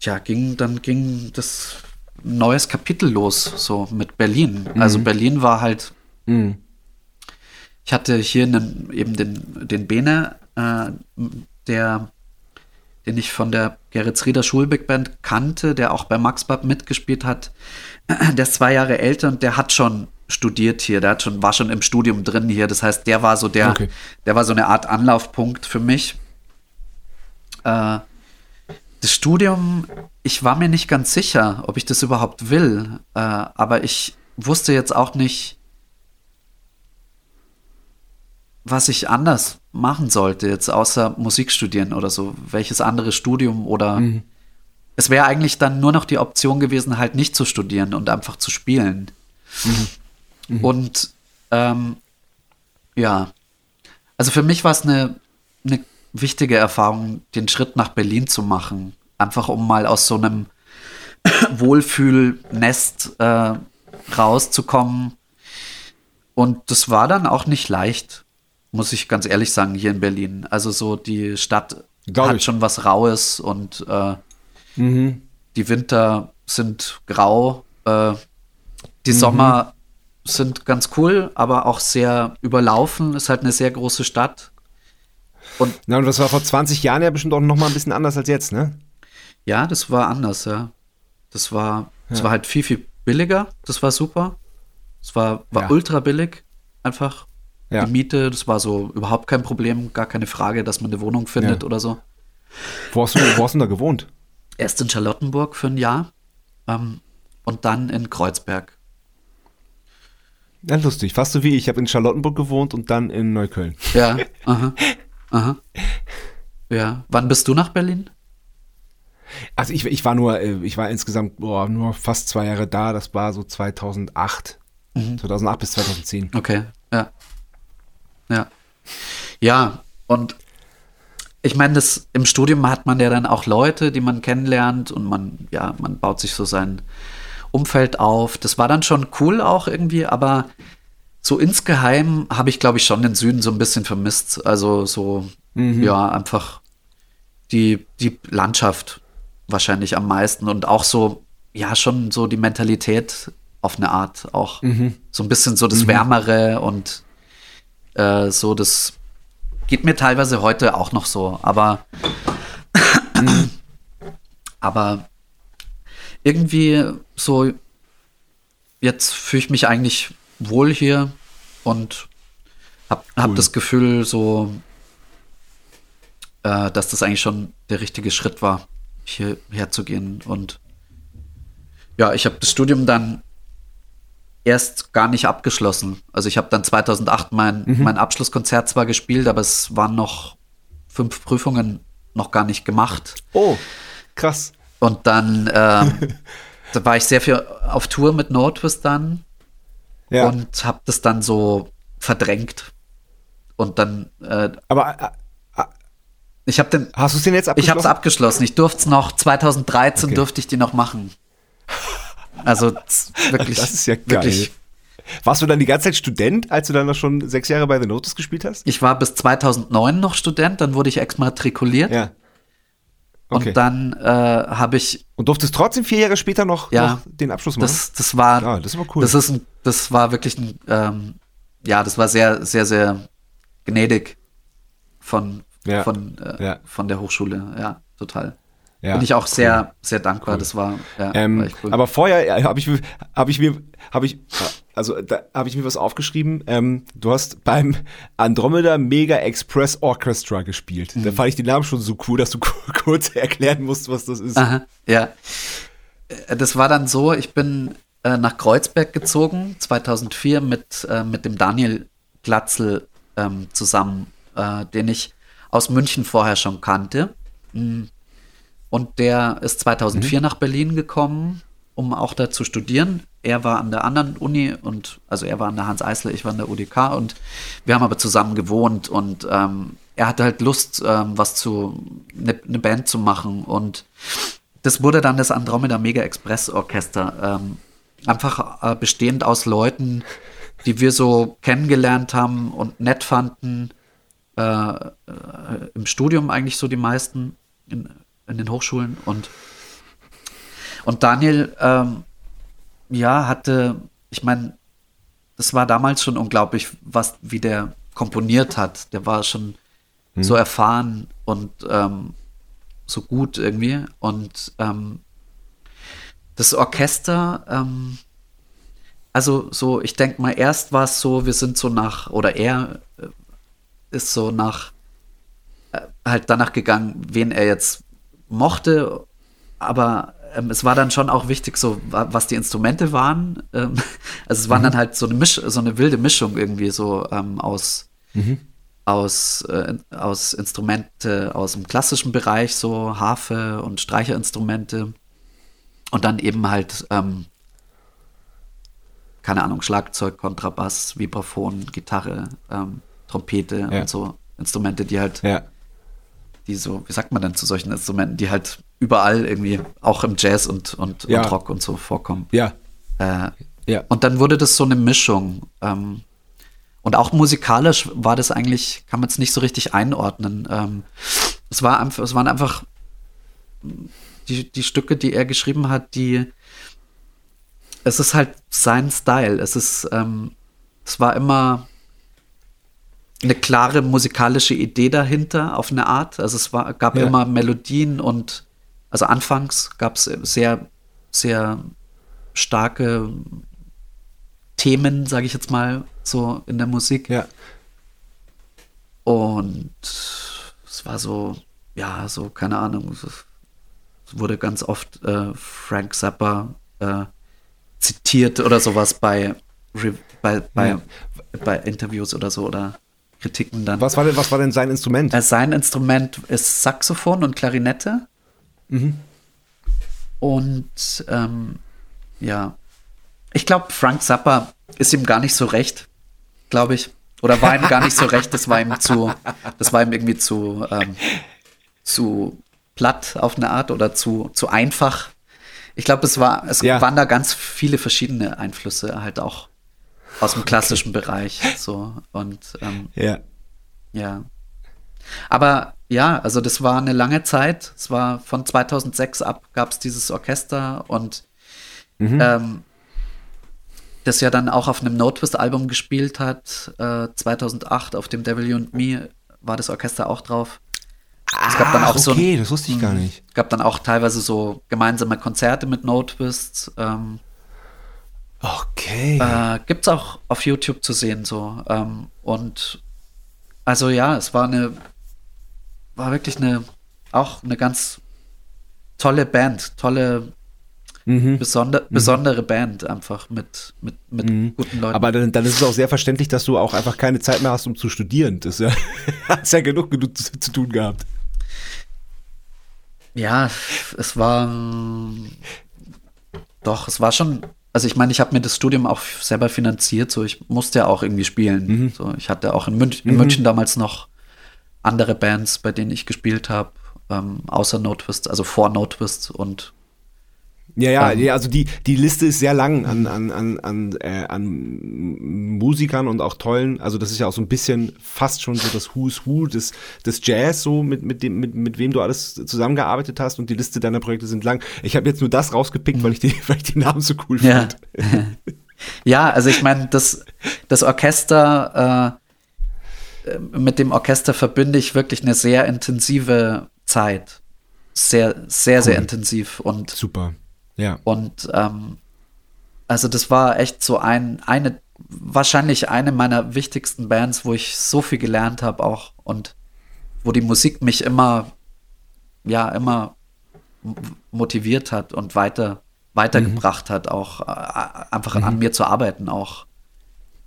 ja, ging, dann ging das neues Kapitel los, so mit Berlin. Also Berlin war halt Mhm. Ich hatte hier einen, eben den, den Bene, äh, der, den ich von der Gerrit Rieder Schulbig Band kannte, der auch bei Max Bab mitgespielt hat. <clears throat> Der ist zwei Jahre älter und der hat schon studiert hier, der hat schon, war schon im Studium drin hier. Das heißt, der war so der, Okay. der war so eine Art Anlaufpunkt für mich. Äh, das Studium, ich war mir nicht ganz sicher, ob ich das überhaupt will, äh, aber ich wusste jetzt auch nicht, was ich anders machen sollte, jetzt außer Musik studieren oder so, welches andere Studium oder es wäre eigentlich dann nur noch die Option gewesen, halt nicht zu studieren und einfach zu spielen. Und ähm, ja, also für mich war es eine, eine wichtige Erfahrung, den Schritt nach Berlin zu machen. Einfach um mal aus so einem <coughs> Wohlfühlnest äh, rauszukommen. Und das war dann auch nicht leicht, muss ich ganz ehrlich sagen, hier in Berlin. Also so die Stadt Glaub hat ich. schon was Raues und äh, Mhm. die Winter sind grau. Äh, Mhm. die Sommer sind ganz cool, aber auch sehr überlaufen. Ist halt eine sehr große Stadt. Na, und das war vor 20 Jahren ja bestimmt auch noch mal ein bisschen anders als jetzt, ne? Ja, das war anders, ja. Das war, das war halt viel, viel billiger. Das war super. Es war, war Ja. ultra billig. Einfach. Ja. Die Miete, das war so überhaupt kein Problem. Gar keine Frage, dass man eine Wohnung findet oder so. Wo hast du, wo hast du denn da gewohnt? Erst in Charlottenburg für ein Jahr. Ähm, und dann in Kreuzberg. Ja, lustig. Fast so wie ich. Ich habe in Charlottenburg gewohnt und dann in Neukölln. Ja, <laughs> aha, aha. Ja, wann bist du nach Berlin? Also ich, ich war nur, äh, ich war insgesamt boah, nur fast zwei Jahre da. Das war so 2008. 2008 bis 2010. Okay, ja. Ja. Ja, und ich meine, das im Studium hat man ja dann auch Leute, die man kennenlernt und man, ja, man baut sich so sein Umfeld auf. Das war dann schon cool auch irgendwie, aber so insgeheim habe ich, glaube ich, schon den Süden so ein bisschen vermisst. Also so, ja, einfach die, die Landschaft wahrscheinlich am meisten und auch so, ja, schon so die Mentalität auf eine Art auch. Mhm. So ein bisschen so das Wärmere und äh, so das geht mir teilweise heute auch noch so, aber aber irgendwie so jetzt fühle ich mich eigentlich wohl hier und hab, hab Cool. das Gefühl so, äh, dass das eigentlich schon der richtige Schritt war, hierher zu gehen und ja, ich habe das Studium dann erst gar nicht abgeschlossen. Also ich habe dann 2008 mein, mein Abschlusskonzert zwar gespielt, aber es waren noch fünf Prüfungen noch gar nicht gemacht. Oh, krass. Und dann ähm, <laughs> da war ich sehr viel auf Tour mit No Twist dann Ja. und habe das dann so verdrängt. Und dann, äh, aber äh, ich habe den, hast du es denn jetzt ich abgeschlossen? habe es abgeschlossen. Ich durfte es noch 2013 Okay. durfte ich die noch machen. Also wirklich, Das ist ja geil. wirklich. Warst du dann die ganze Zeit Student, als du dann noch schon sechs Jahre bei The Notice gespielt hast? Ich war bis 2009 noch Student, dann wurde ich exmatrikuliert Ja. Okay. und dann äh, habe ich Und durftest trotzdem vier Jahre später noch, Ja. noch den Abschluss machen? das, das war, Ja, das ist aber cool. das ist ein, das war wirklich ein, ähm, ja, das war sehr, sehr, sehr gnädig von, Ja. von, äh, Ja. von der Hochschule, ja, total. Ja. Bin ich auch sehr, sehr dankbar. Cool. Das war, ja, war Ähm, echt cool. Aber vorher habe ich, mir- hab ich mir, habe ich, also da habe ich mir was aufgeschrieben. Ähm, du hast beim Andromeda Mega Express Orchestra gespielt. Mhm. Da fand ich den Namen schon so cool, dass du <laughs> kurz erklären musst, was das ist. Aha, ja. Äh, Das war dann so, ich bin äh, nach Kreuzberg gezogen, 2004 mit, äh, mit dem Daniel Glatzel ähm, zusammen, äh, den ich aus München vorher schon kannte. Mm. Und der ist 2004 nach Berlin gekommen, um auch da zu studieren. Er war an der anderen Uni und also er war an der Hans Eisler, ich war an der UDK und wir haben aber zusammen gewohnt und ähm, er hatte halt Lust, ähm, was zu, eine ne Band zu machen und das wurde dann das Andromeda Mega Express Orchester. Ähm, einfach äh, bestehend aus Leuten, die wir so kennengelernt haben und nett fanden. Äh, äh, Im Studium eigentlich so die meisten in, in den Hochschulen. Und, und Daniel, ähm, ja, hatte, ich meine, das war damals schon unglaublich, was, wie der komponiert hat. Der war schon so erfahren und ähm, so gut irgendwie. Und ähm, das Orchester, ähm, also so, ich denke mal, erst war es so, wir sind so nach, oder er äh, ist so nach, äh, halt danach gegangen, wen er jetzt mochte, aber ähm, es war dann schon auch wichtig, so wa- was die Instrumente waren. Ähm, <laughs> also es waren dann halt so eine Misch, so eine wilde Mischung irgendwie so ähm, aus aus, äh, aus Instrumente aus dem klassischen Bereich, so Harfe und Streicherinstrumente. Und dann eben halt, ähm, keine Ahnung, Schlagzeug, Kontrabass, Vibraphon, Gitarre, ähm, Trompete Ja. und so Instrumente, die halt, Ja. Die so, wie sagt man denn zu solchen Instrumenten, die halt überall irgendwie, auch im Jazz und, und, Ja. und Rock und so vorkommen. Ja. Äh, Ja. und dann wurde das so eine Mischung. Ähm, und auch musikalisch war das eigentlich, kann man es nicht so richtig einordnen. Ähm, es, war einfach, es waren einfach die, die Stücke, die er geschrieben hat, die. Es ist halt sein Style. Es ist, ähm, es war immer eine klare musikalische Idee dahinter auf eine Art. Also es war, gab Ja. immer Melodien und also anfangs gab es sehr, sehr starke Themen, sage ich jetzt mal, so in der Musik. Ja. Und es war so, ja, so, keine Ahnung, es wurde ganz oft äh, Frank Zappa äh, zitiert oder sowas bei, bei, bei, Ja. bei Interviews oder so oder Kritiken dann. Was war denn, was war denn sein Instrument? Sein Instrument ist Saxophon und Klarinette. Und ähm, ja, ich glaube, Frank Zappa ist ihm gar nicht so recht, glaube ich. Oder war ihm gar nicht so recht. Das war ihm zu, das war ihm irgendwie zu, ähm, zu platt auf eine Art oder zu, zu einfach. Ich glaube, es war, es Ja. waren da ganz viele verschiedene Einflüsse halt auch aus dem klassischen Bereich. So und ähm, Ja. ja. Aber ja, also das war eine lange Zeit. Es war von 2006 ab gab es dieses Orchester und Mhm. ähm, das ja dann auch auf einem No Twist Album gespielt hat. Äh, 2008 auf dem Devil You and Me war das Orchester auch drauf. Es gab dann auch so okay, das wusste ich gar nicht. Es gab dann auch teilweise so gemeinsame Konzerte mit No Twist. Ähm, Okay. äh, gibt's auch auf YouTube zu sehen so. Ähm, und also ja, es war eine, war wirklich eine, auch eine ganz tolle Band, tolle, Mhm. besonder, besondere Band einfach mit, mit, mit guten Leuten. Aber dann, dann ist es auch sehr verständlich, dass du auch einfach keine Zeit mehr hast, um zu studieren. Das ja, <laughs> hast ja genug, genug zu, zu tun gehabt. Ja, es war doch, es war schon. Also ich meine, ich habe mir das Studium auch selber finanziert, so ich musste ja auch irgendwie spielen. So, ich hatte auch in, Münch, in München damals noch andere Bands, bei denen ich gespielt habe, ähm, außer No Twist, also vor No Twist und Ja, ja, Ähm. ja, also die, die Liste ist sehr lang an, an, an, an, äh, an Musikern und auch tollen. Also das ist ja auch so ein bisschen fast schon so das Who's Who des, des Jazz, so mit, mit, dem, mit, mit wem du alles zusammengearbeitet hast und die Liste deiner Projekte sind lang. Ich habe jetzt nur das rausgepickt, weil, ich die, <laughs> weil ich die Namen so cool Ja. fand. <laughs> Ja, also ich meine, das, das Orchester, äh, mit dem Orchester verbinde ich wirklich eine sehr intensive Zeit. Sehr, sehr, sehr Cool. intensiv. Und Super. Ja. Und ähm, also das war echt so ein, eine, wahrscheinlich eine meiner wichtigsten Bands, wo ich so viel gelernt habe auch und wo die Musik mich immer, ja, immer motiviert hat und weiter, weitergebracht hat, auch äh, einfach an mir zu arbeiten auch.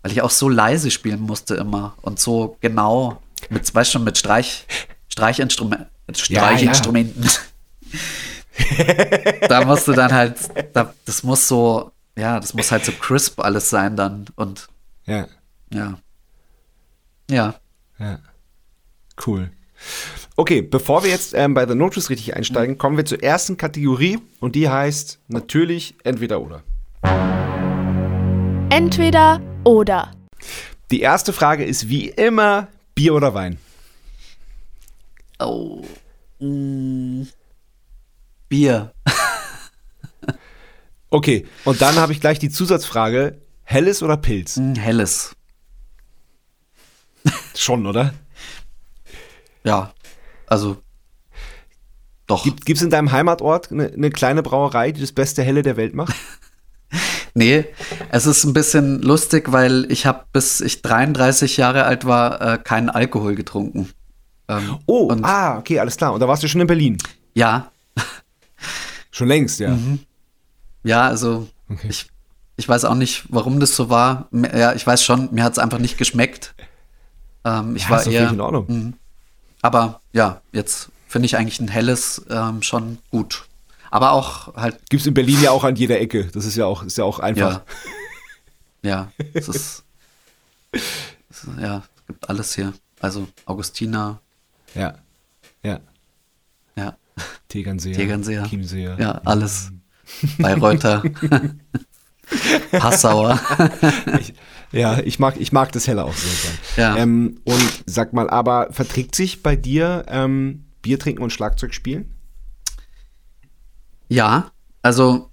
Weil ich auch so leise spielen musste immer und so genau mit, weißt schon, mit Streich, Streichinstrument, Ja, Streichinstrumenten. <laughs> da musst du dann halt, da, das muss so, ja, das muss halt so crisp alles sein dann und Ja. ja. Ja. Ja. Cool. Okay, bevor wir jetzt ähm, bei The Notice richtig einsteigen, kommen wir zur ersten Kategorie und die heißt natürlich entweder oder. Entweder oder. Die erste Frage ist wie immer Bier oder Wein. Oh. Mm. Bier. Okay, und dann habe ich gleich die Zusatzfrage, helles oder Pilz? Mm, Helles. Schon, oder? Ja. Also. Doch. Gibt es in deinem Heimatort eine, eine kleine Brauerei, die das beste Helle der Welt macht? <laughs> Nee, es ist ein bisschen lustig, weil ich habe, bis ich 33 Jahre alt war, äh, keinen Alkohol getrunken. Ähm, Oh, und ah, okay, alles klar. Und da warst du schon in Berlin. ja, Schon längst, ja. ja, also Okay. ich, ich weiß auch nicht, warum das so war. Ja, ich weiß schon, mir hat es einfach nicht geschmeckt. Ähm, ich Ja, war ist eher, in Ordnung. Mhm. aber ja, jetzt finde ich eigentlich ein helles ähm, schon gut. Aber auch halt, Gibt's in Berlin ja auch an jeder Ecke. Das ist ja auch, ist ja auch einfach. ja, ja, es ist, es ist, ja, es gibt alles hier. Also Augustiner, Ja. Ja. <laughs> ja, Tegernseer. Tegernseer. Chiemseer. ja, alles. <laughs> Bayreuther, <laughs> Passauer. Ich, ja, ich mag, ich mag das Helle auch sehr gern. Ja. Ähm, und sag mal, aber verträgt sich bei dir ähm, Bier trinken und Schlagzeug spielen? Ja, also,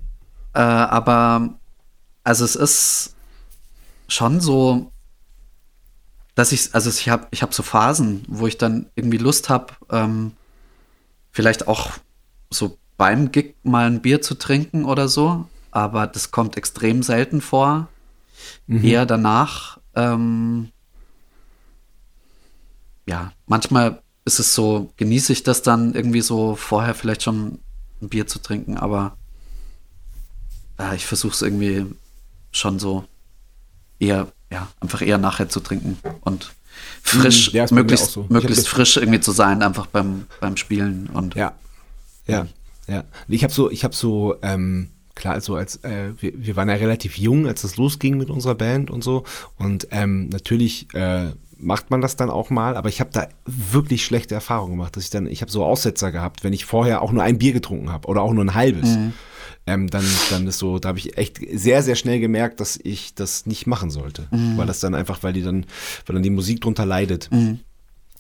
äh, aber, also es ist schon so, dass ich, also ich habe ich hab so Phasen, wo ich dann irgendwie Lust habe, ähm, vielleicht auch so beim Gig mal ein Bier zu trinken oder so, aber das kommt extrem selten vor. Eher danach, ähm, ja, manchmal ist es so, genieße ich das dann irgendwie so vorher vielleicht schon ein Bier zu trinken, aber äh, ich versuche es irgendwie schon so eher, ja, einfach eher nachher zu trinken und frisch, Mm, ja, möglichst, so. Möglichst frisch irgendwie zu sein, einfach beim, beim Spielen und Ja. Ja. Ja. Ich habe so, ich habe so, ähm, klar, also als äh, wir, wir waren ja relativ jung, als das losging mit unserer Band und so. Und ähm, natürlich äh, macht man das dann auch mal, aber ich habe da wirklich schlechte Erfahrungen gemacht, dass ich dann, ich habe so Aussetzer gehabt, wenn ich vorher auch nur ein Bier getrunken habe oder auch nur ein halbes. Ähm, dann, dann ist so, da habe ich echt sehr, sehr schnell gemerkt, dass ich das nicht machen sollte. Weil das dann einfach, weil die dann, weil dann die Musik drunter leidet.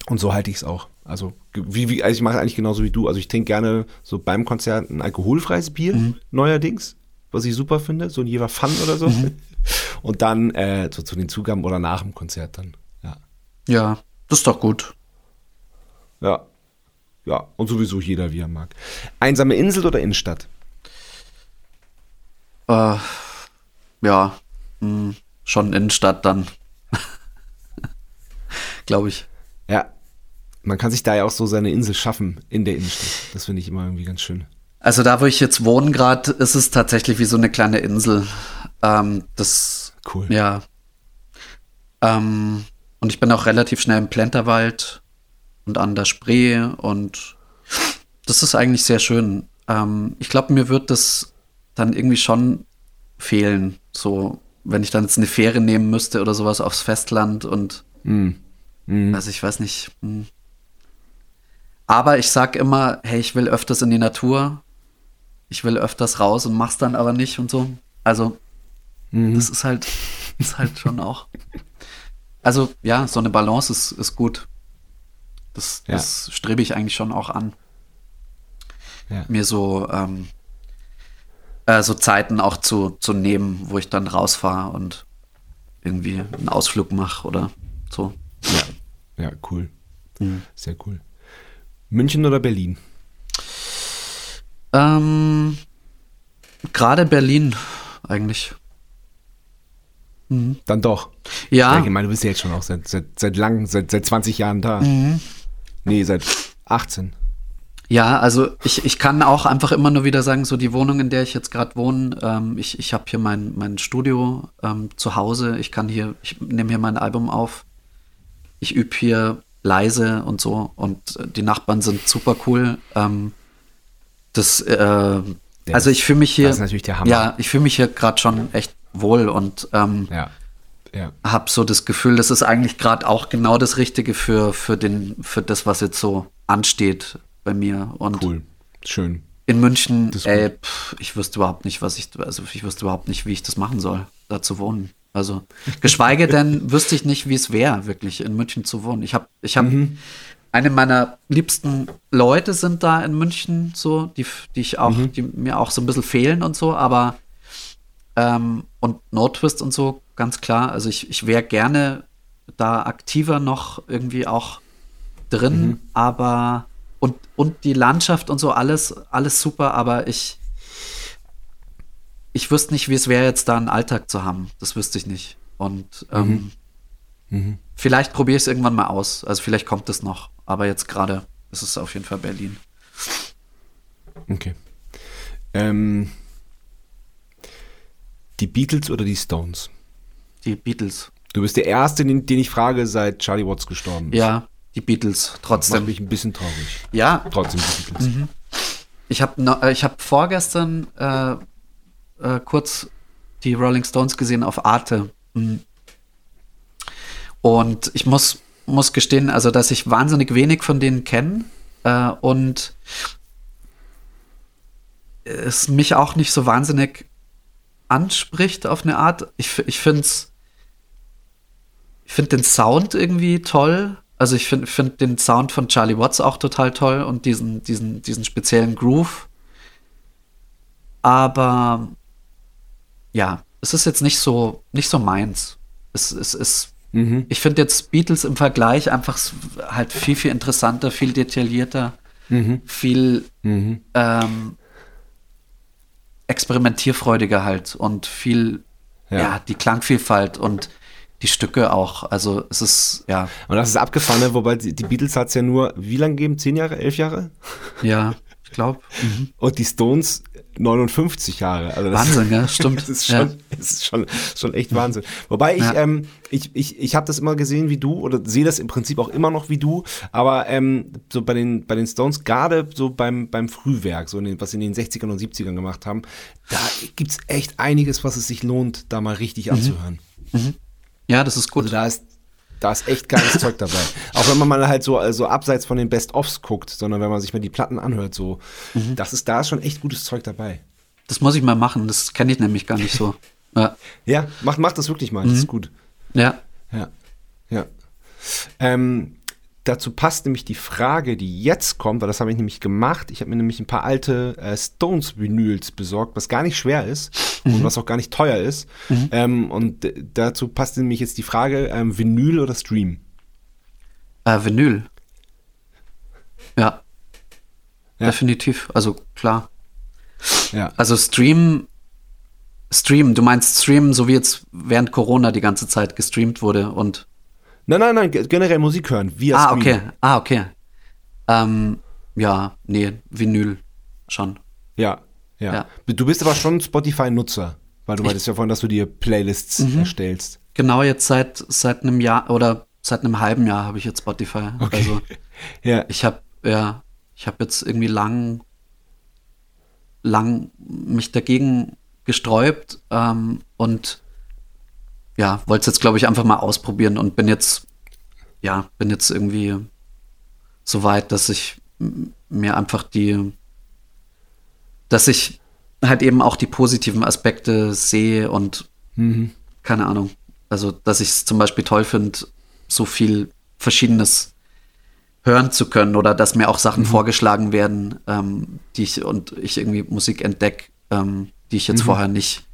Und so halte ich es auch. Also, wie, wie, also ich mache eigentlich genauso wie du. Also ich trinke gerne so beim Konzert ein alkoholfreies Bier, mhm. neuerdings, was ich super finde, so ein Jever Fun oder so. Mhm. Und dann äh, so zu den Zugaben oder nach dem Konzert dann. Ja. Das ist doch gut. Ja. Ja, und sowieso jeder, wie er mag. Einsame Insel oder Innenstadt? Äh, ja, mh, hm, schon Innenstadt dann. <laughs> Glaube ich. Ja. Man kann sich da ja auch so seine Insel schaffen in der Innenstadt. Das finde ich immer irgendwie ganz schön. Also da, wo ich jetzt wohne gerade, ist es tatsächlich wie so eine kleine Insel. Ähm, das cool. Ja. Ähm, und ich bin auch relativ schnell im Plenterwald und an der Spree und das ist eigentlich sehr schön. Ähm, ich glaube, mir wird das dann irgendwie schon fehlen. So, wenn ich dann jetzt eine Fähre nehmen müsste oder sowas aufs Festland und mm. Mm. also ich weiß nicht. Mm. Aber ich sag immer, hey, ich will öfters in die Natur. Ich will öfters raus und mach's dann aber nicht und so. Also, mhm. das ist halt, ist halt schon auch. <laughs> Also, ja, so eine Balance ist, ist gut. Das, ja. das strebe ich eigentlich schon auch an. Ja. Mir so, ähm, äh, so Zeiten auch zu, zu nehmen, wo ich dann rausfahre und irgendwie einen Ausflug mache oder so. Ja, ja cool. Mhm. Sehr cool. München oder Berlin? Ähm, Gerade Berlin eigentlich. Mhm. Dann doch. Ja. Ich meine, du bist ja jetzt schon auch seit, seit, seit lang, seit, seit 20 Jahren da. Mhm. Nee, seit 18. Ja, also ich, ich kann auch einfach immer nur wieder sagen, so die Wohnung, in der ich jetzt gerade wohne, ähm, ich, ich habe hier mein, mein Studio ähm, zu Hause, ich kann hier, ich nehme hier mein Album auf, ich übe hier leise und so und die Nachbarn sind super cool. Ähm, das, äh, also ich fühle mich hier, das ist natürlich der Hammer. ja, ich fühle mich hier gerade schon echt wohl und ähm, ja. Ja. habe so das Gefühl, das ist eigentlich gerade auch genau das Richtige für, für, den, für das, was jetzt so ansteht bei mir. Und cool, schön. In München, ey, pff, ich wüsste überhaupt nicht, was ich, also ich wüsste überhaupt nicht, wie ich das machen soll, da zu wohnen. Also, <laughs> geschweige denn wüsste ich nicht, wie es wäre, wirklich in München zu wohnen. Ich habe, ich habe, mhm. eine meiner liebsten Leute sind da in München, so, die, die ich auch, mhm. die mir auch so ein bisschen fehlen und so, aber ähm, und Nordtwist und so, ganz klar. Also ich, ich wäre gerne da aktiver noch irgendwie auch drin, mhm. aber und, und die Landschaft und so, alles, alles super, aber ich, ich wüsste nicht, wie es wäre, jetzt da einen Alltag zu haben. Das wüsste ich nicht. Und ähm, mhm. Mhm. vielleicht probiere ich es irgendwann mal aus. Also vielleicht kommt es noch. Aber jetzt gerade ist es auf jeden Fall Berlin. Okay. Ähm, die Beatles oder die Stones? Die Beatles. Du bist der Erste, den, den ich frage, seit Charlie Watts gestorben ist. Ja, die Beatles, trotzdem. Das macht mich ein bisschen traurig. Ja. Trotzdem die Beatles. Mhm. Ich habe äh, hab vorgestern äh, äh, kurz die Rolling Stones gesehen auf Arte. Mhm. Und ich muss, muss gestehen, also dass ich wahnsinnig wenig von denen kenne äh, und es mich auch nicht so wahnsinnig anspricht auf eine Art. Ich, ich finde ich finde den Sound irgendwie toll. Also ich finde find den Sound von Charlie Watts auch total toll und diesen, diesen, diesen speziellen Groove. Aber ja, es ist jetzt nicht so, nicht so meins. Es, es ist, mhm. ich finde jetzt Beatles im Vergleich einfach halt viel, viel interessanter, viel detaillierter, mhm. viel mhm. Ähm, experimentierfreudiger halt und viel, ja. ja. die Klangvielfalt und die Stücke auch. Also es ist, ja. Und das ist abgefahren, ne? wobei die, die Beatles hat es ja nur, wie lange gegeben? Zehn Jahre, elf Jahre? Ja, ich glaube. Mhm. Und die Stones 59 Jahre. Also das, Wahnsinn, ja, <laughs> stimmt. Das ist schon, ja. das ist schon, schon echt Wahnsinn. Wobei ich, ja. ähm, ich, ich, ich habe das immer gesehen wie du oder sehe das im Prinzip auch immer noch wie du, aber ähm, so bei den, bei den Stones, gerade so beim, beim Frühwerk, so in den, was sie in den 60ern und 70ern gemacht haben, da gibt es echt einiges, was es sich lohnt, da mal richtig mhm. anzuhören. Mhm. Ja, das ist gut. Also da ist da ist echt geiles Zeug dabei. <laughs> Auch wenn man mal halt so also abseits von den Best-ofs guckt, sondern wenn man sich mal die Platten anhört, so, mhm. das ist da ist schon echt gutes Zeug dabei. Das muss ich mal machen, das kenne ich nämlich gar nicht so. <laughs> Ja, ja mach, mach das wirklich mal, mhm. das ist gut. Ja. Ja. Ja. Ähm, dazu passt nämlich die Frage, die jetzt kommt, weil das habe ich nämlich gemacht. Ich habe mir nämlich ein paar alte äh, Stones-Vinyls besorgt, was gar nicht schwer ist mhm. und was auch gar nicht teuer ist. Mhm. Ähm, und dazu passt nämlich jetzt die Frage, ähm, Vinyl oder Stream? Äh, Vinyl. Ja. ja. Definitiv. Also klar. Ja. Also Stream, Stream, du meinst Stream, so wie jetzt während Corona die ganze Zeit gestreamt wurde und Nein, nein, nein, generell Musik hören, via Ah, okay. Ah, okay. Ähm, ja, nee, Vinyl schon. Ja, ja, ja. Du bist aber schon Spotify-Nutzer, weil du meintest ja vorhin, dass du dir Playlists mhm. erstellst. Genau, jetzt seit, seit einem Jahr oder seit einem halben Jahr habe ich jetzt Spotify. Okay. Also <laughs> ja. ich habe ja, ich habe jetzt irgendwie lang, lang mich dagegen gesträubt ähm, und ja, wollte es jetzt, glaube ich, einfach mal ausprobieren und bin jetzt, ja, bin jetzt irgendwie so weit, dass ich mir einfach die, dass ich halt eben auch die positiven Aspekte sehe und mhm. keine Ahnung. Also, dass ich es zum Beispiel toll finde, so viel Verschiedenes hören zu können oder dass mir auch Sachen mhm. vorgeschlagen werden, ähm, die ich und ich irgendwie Musik entdecke, ähm, die ich jetzt mhm. vorher nicht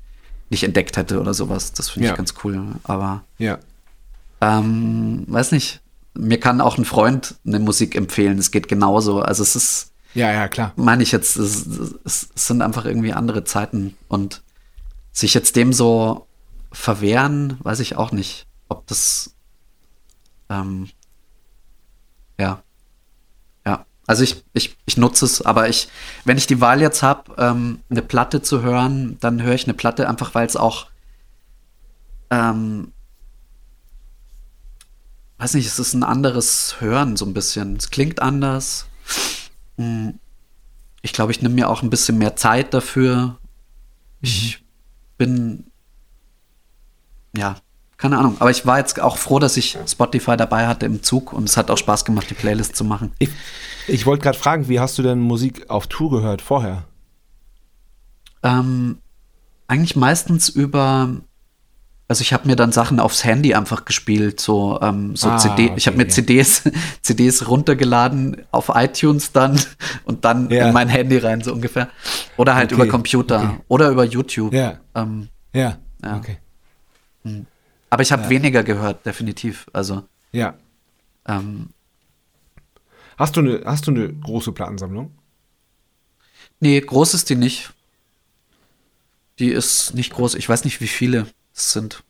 nicht entdeckt hätte oder sowas. Das finde ich ja. ganz cool. Aber ja. Ähm, weiß nicht. Mir kann auch ein Freund eine Musik empfehlen. Es geht genauso. Also es ist. Ja, ja, klar. Meine ich jetzt, es, es, es sind einfach irgendwie andere Zeiten und sich jetzt dem so verwehren, weiß ich auch nicht, ob das ähm, ja, also ich, ich, ich nutze es, aber ich, wenn ich die Wahl jetzt habe, ähm, eine Platte zu hören, dann höre ich eine Platte einfach, weil es auch, ähm, weiß nicht, es ist ein anderes Hören so ein bisschen. Es klingt anders. Hm. Ich glaube, ich nehme mir auch ein bisschen mehr Zeit dafür. Ich mhm. bin, ja, keine Ahnung. Aber ich war jetzt auch froh, dass ich Spotify dabei hatte im Zug und es hat auch Spaß gemacht, die Playlist zu machen. Ich, ich wollte gerade fragen, wie hast du denn Musik auf Tour gehört vorher? Ähm, eigentlich meistens über, also ich habe mir dann Sachen aufs Handy einfach gespielt, so, ähm, so ah, CD. Okay, ich habe mir ja. CDs, <laughs> CDs runtergeladen auf iTunes dann und dann ja. in mein Handy rein, so ungefähr. Oder halt okay, über Computer okay. oder über YouTube. Ja. Ähm, ja. ja. Okay. Hm. Aber ich habe ja. weniger gehört, definitiv. Also. Ja. Ähm, hast, du eine, hast du eine große Plattensammlung? Nee, groß ist die nicht. Die ist nicht groß. Ich weiß nicht, wie viele es sind.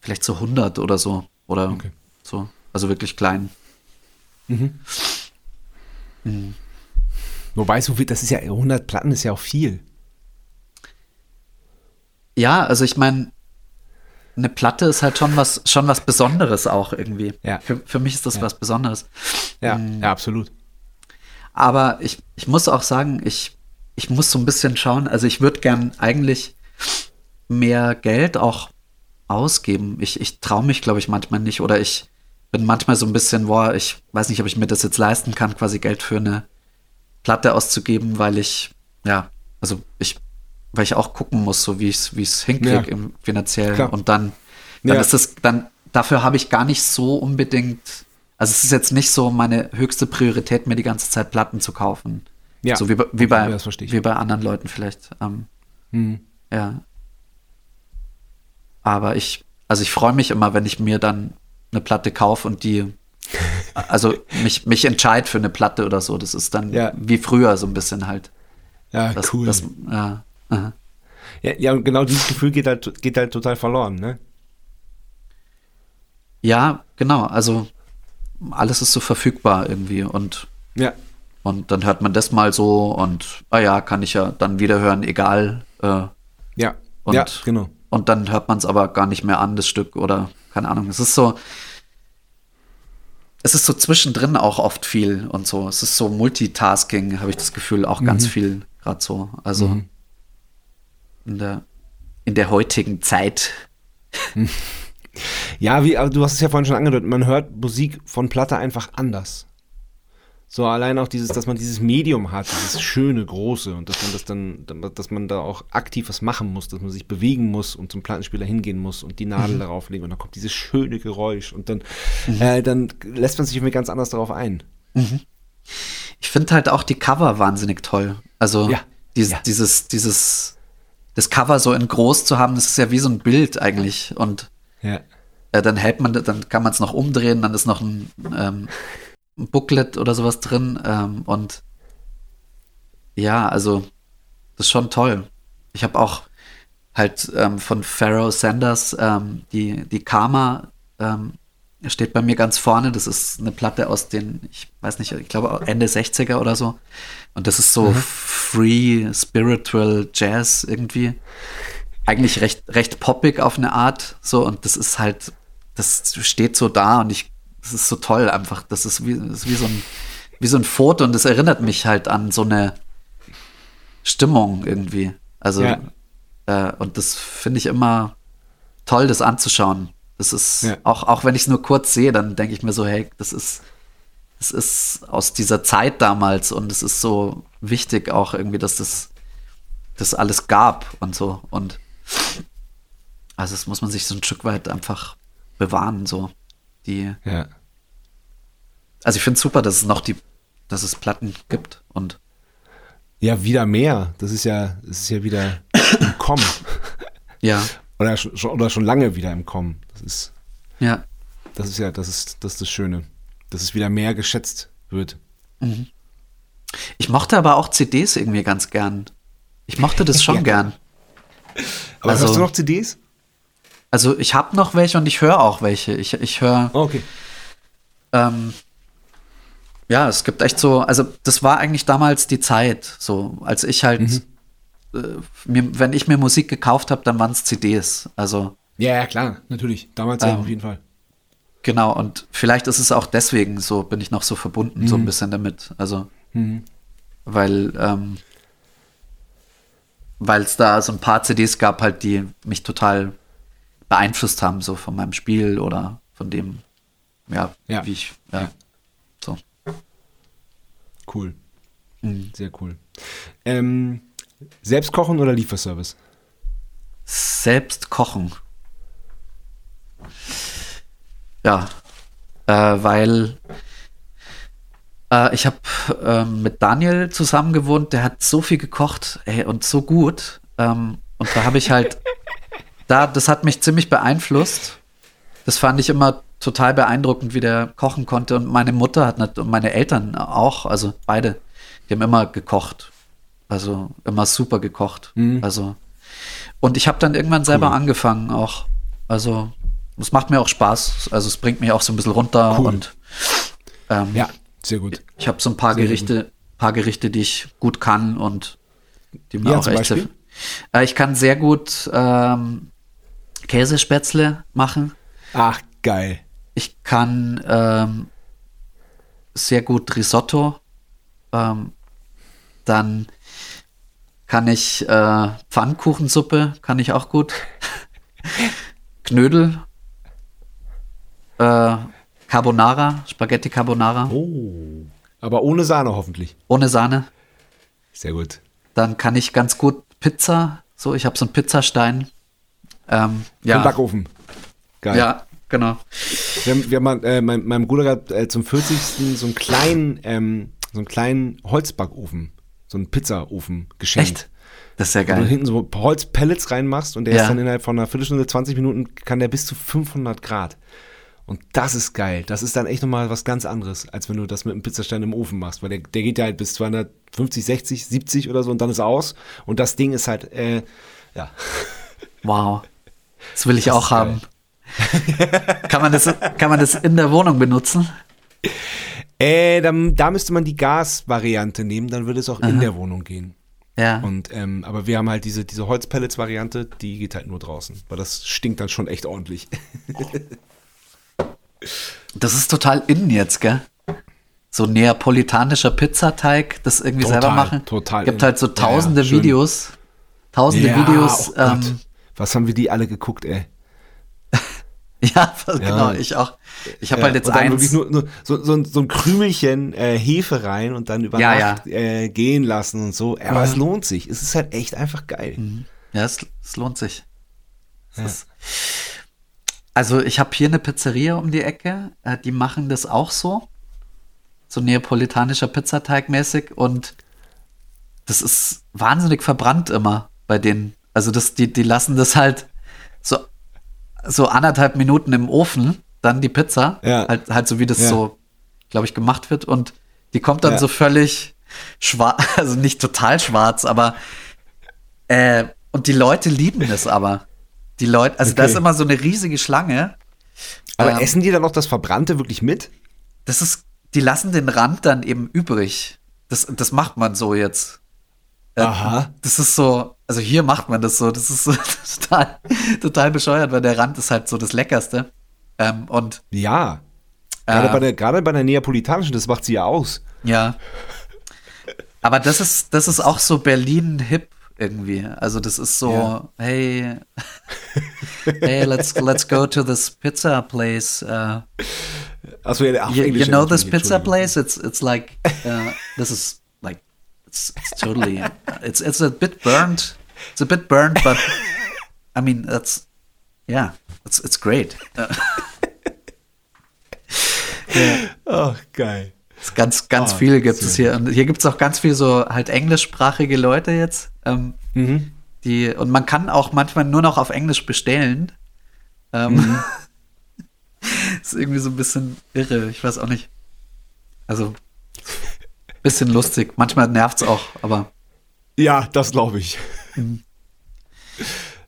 Vielleicht so 100 oder so. Oder okay. so. Also wirklich klein. Mhm. Mhm. Wobei, so viel, das ist ja 100 Platten ist ja auch viel. Ja, also ich meine, eine Platte ist halt schon was, schon was Besonderes auch irgendwie. Ja. Für, für mich ist das ja. was Besonderes. Ja, mhm. ja, absolut. Aber ich, ich muss auch sagen, ich, ich muss so ein bisschen schauen, also ich würde gern eigentlich mehr Geld auch ausgeben. Ich, ich traue mich, glaube ich, manchmal nicht oder ich bin manchmal so ein bisschen, boah, ich weiß nicht, ob ich mir das jetzt leisten kann, quasi Geld für eine Platte auszugeben, weil ich, ja, also ich weil ich auch gucken muss, so wie ich es wie ich's hinkriege ja. im finanziellen. Klar. Und dann, dann ja. ist es, dann, dafür habe ich gar nicht so unbedingt, also es ist jetzt nicht so meine höchste Priorität, mir die ganze Zeit Platten zu kaufen. Ja. So wie, wie, bei, wie bei anderen Leuten vielleicht. Ähm, hm. Ja. Aber ich, also ich freue mich immer, wenn ich mir dann eine Platte kaufe und die, <laughs> also mich, mich entscheide für eine Platte oder so. Das ist dann ja. wie früher so ein bisschen halt. Ja, das, cool. Das, ja, ja, ja, und genau dieses Gefühl geht halt, geht halt total verloren, ne? Ja, genau. Also alles ist so verfügbar irgendwie und ja. Und dann hört man das mal so und ah ja, kann ich ja dann wieder hören, egal. Äh, ja. Und, ja, genau. Und dann hört man es aber gar nicht mehr an, das Stück oder keine Ahnung. Es ist so, es ist so zwischendrin auch oft viel und so. Es ist so Multitasking, habe ich das Gefühl, auch mhm. ganz viel gerade so. Also mhm in der, in der heutigen Zeit. <laughs> Ja, wie, aber du hast es ja vorhin schon angedeutet, man hört Musik von Platte einfach anders. So allein auch dieses, dass man dieses Medium hat, dieses schöne, große und dass man das dann, dass man da auch aktiv was machen muss, dass man sich bewegen muss und zum Plattenspieler hingehen muss und die Nadel mhm. darauf legen und dann kommt dieses schöne Geräusch und dann, mhm. äh, dann lässt man sich irgendwie ganz anders darauf ein. Mhm. Ich finde halt auch die Cover wahnsinnig toll. Also ja. Dieses, ja. dieses, dieses, das Cover so in groß zu haben, das ist ja wie so ein Bild eigentlich und ja. äh, dann hält man, dann kann man es noch umdrehen, dann ist noch ein ähm, ein Booklet oder sowas drin. Ähm, und ja, also das ist schon toll. Ich habe auch halt ähm, von Pharaoh Sanders ähm, die, die Karma ähm, steht bei mir ganz vorne. Das ist eine Platte aus den, ich weiß nicht, ich glaube Ende 60er oder so. Und das ist so mhm. free, spiritual Jazz irgendwie. Eigentlich recht, recht poppig auf eine Art. So, und das ist halt, das steht so da und ich das ist so toll einfach. Das ist wie, das ist wie so ein, wie so ein Foto und das erinnert mich halt an so eine Stimmung irgendwie. Also, ja. äh, und das finde ich immer toll, das anzuschauen. Das ist, ja. auch, auch wenn ich es nur kurz sehe, dann denke ich mir so, hey, das ist, das ist aus dieser Zeit damals und es ist so wichtig auch irgendwie, dass das, das alles gab und so. Und also das muss man sich so ein Stück weit einfach bewahren, so. Die. Ja. Also ich finde es super, dass es noch die, dass es Platten gibt und. Ja, wieder mehr. Das ist ja, das ist ja wieder im Kommen. Ja. Oder schon, oder schon lange wieder im Kommen. Das ist. Ja. Das ist ja, das ist, das ist das Schöne. Dass es wieder mehr geschätzt wird. Mhm. Ich mochte aber auch CDs irgendwie ganz gern. Ich mochte das schon <laughs> ja. gern. Aber also, hast du noch CDs? Also ich habe noch welche und ich höre auch welche. Ich, ich höre. Oh, okay. Ähm, ja, es gibt echt so, also das war eigentlich damals die Zeit, so als ich halt, mhm. äh, mir, wenn ich mir Musik gekauft habe, dann waren es CDs. Also. Ja, ja, klar, natürlich. Damals ähm, auf jeden Fall. Genau, und vielleicht ist es auch deswegen so, bin ich noch so verbunden, mhm. so ein mhm. bisschen damit. Also, mhm. weil, ähm, weil es da so ein paar CDs gab, halt, die mich total beeinflusst haben, so von meinem Spiel oder von dem, ja, ja. wie ich, ja, so. Cool. Mhm. Sehr cool. Ähm, selbst kochen oder Lieferservice? Selbst kochen. Ja, äh, weil äh, ich habe äh, mit Daniel zusammen gewohnt, der hat so viel gekocht ey, und so gut. Ähm, und da habe ich halt <laughs> da, das hat mich ziemlich beeinflusst. Das fand ich immer total beeindruckend, wie der kochen konnte. Und meine Mutter hat nicht, und meine Eltern auch, also beide, die haben immer gekocht. Also immer super gekocht. Mhm. Also und ich habe dann irgendwann selber cool. angefangen auch. Also es macht mir auch Spaß. Also es bringt mich auch so ein bisschen runter cool. und ähm, ja, sehr gut. Ich habe so ein paar sehr Gerichte, gut. paar Gerichte, die ich gut kann und die mir ja, auch echt helfen. Äh, ich kann sehr gut ähm, Käsespätzle machen. Ach, geil. Ich kann ähm, sehr gut Risotto. Ähm, dann kann ich äh, Pfannkuchensuppe, kann ich auch gut. <laughs> Knödel. Äh, Carbonara, Spaghetti Carbonara. Oh. Aber ohne Sahne hoffentlich. Ohne Sahne. Sehr gut. Dann kann ich ganz gut Pizza. So, ich habe so einen Pizzastein. Ähm, ja. Im Backofen. Geil. Ja, genau. Wir haben, wir haben äh, mein, meinem Bruder gehabt äh, zum 40. so einen kleinen, ähm, so einen kleinen Holzbackofen, so einen Pizzaofen geschenkt. Echt? Das ist ja geil. Wo du hinten so Holzpellets reinmachst und der ja. ist dann innerhalb von einer Viertelstunde, 20 Minuten, kann der bis zu 500 Grad. Und das ist geil. Das ist dann echt nochmal was ganz anderes, als wenn du das mit einem Pizzastein im Ofen machst, weil der, der geht ja halt bis 250, 60, 70 oder so und dann ist aus. Und das Ding ist halt, äh, ja. Wow. Das will ich das auch haben. kann, man das, kann man das in der Wohnung benutzen? Äh, dann, da müsste man die Gas-Variante nehmen, dann würde es auch Aha. in der Wohnung gehen. Ja. Und, ähm, aber wir haben halt diese, diese Holzpellets-Variante, die geht halt nur draußen, weil das stinkt dann schon echt ordentlich. Das ist total innen jetzt, gell? So neapolitanischer Pizzateig, das irgendwie total, selber machen. Total. Es gibt halt so tausende ja, ja, Videos. Tausende ja, Videos. Oh ähm, Was haben wir die alle geguckt, ey? <laughs> Ja, genau, ich auch. Ich habe Ja, halt jetzt und dann eins. wirklich nur, nur so, so, ein- so ein Krümelchen äh, Hefe rein und dann über Ja, Nacht Äh, gehen lassen und so. Aber Ja. es lohnt sich. Es ist halt echt einfach geil. Ja, es, es lohnt sich. Es ist, also ich habe hier eine Pizzeria um die Ecke, äh, die machen das auch so. So neapolitanischer Pizzateig mäßig und das ist wahnsinnig verbrannt immer bei denen. Also das, die, die lassen das halt so, so anderthalb Minuten im Ofen, dann die Pizza, Ja. halt, halt so wie das Ja. so, glaube ich, gemacht wird und die kommt dann Ja. so völlig schwarz, <laughs> also nicht total schwarz, aber äh, und die Leute lieben das aber. Die Leute, also da Okay. ist immer so eine riesige Schlange. Aber Ähm, essen die dann noch das Verbrannte wirklich mit? Das ist, die lassen den Rand dann eben übrig. Das, das macht man so jetzt. Äh, Aha. Das ist so, also hier macht man das so, das ist so <laughs> total, total bescheuert, weil der Rand ist halt so das Leckerste. Ähm, und Ja. Gerade, Äh. bei der, gerade bei der neapolitanischen, das macht sie ja aus. ja. Aber das ist, das ist auch so Berlin-Hip irgendwie. Also das ist so, Ja. hey, hey, let's, let's go to this pizza place. Uh, Achso, ja, you, you know this pizza place? It's it's like uh, this is like it's it's totally it's it's a bit burnt. It's a bit burnt, but I mean that's yeah, it's it's great. <laughs> Uh, Oh, geil. Ganz ganz Ah, viel gibt es hier und hier gibt es auch ganz viel so halt englischsprachige Leute jetzt. Ähm, Mhm. die und man kann auch manchmal nur noch auf Englisch bestellen. Ähm, Mhm. <laughs> ist irgendwie so ein bisschen irre. Ich weiß auch nicht. Also bisschen lustig. Manchmal nervt es auch, aber Ja, das glaube ich. <laughs>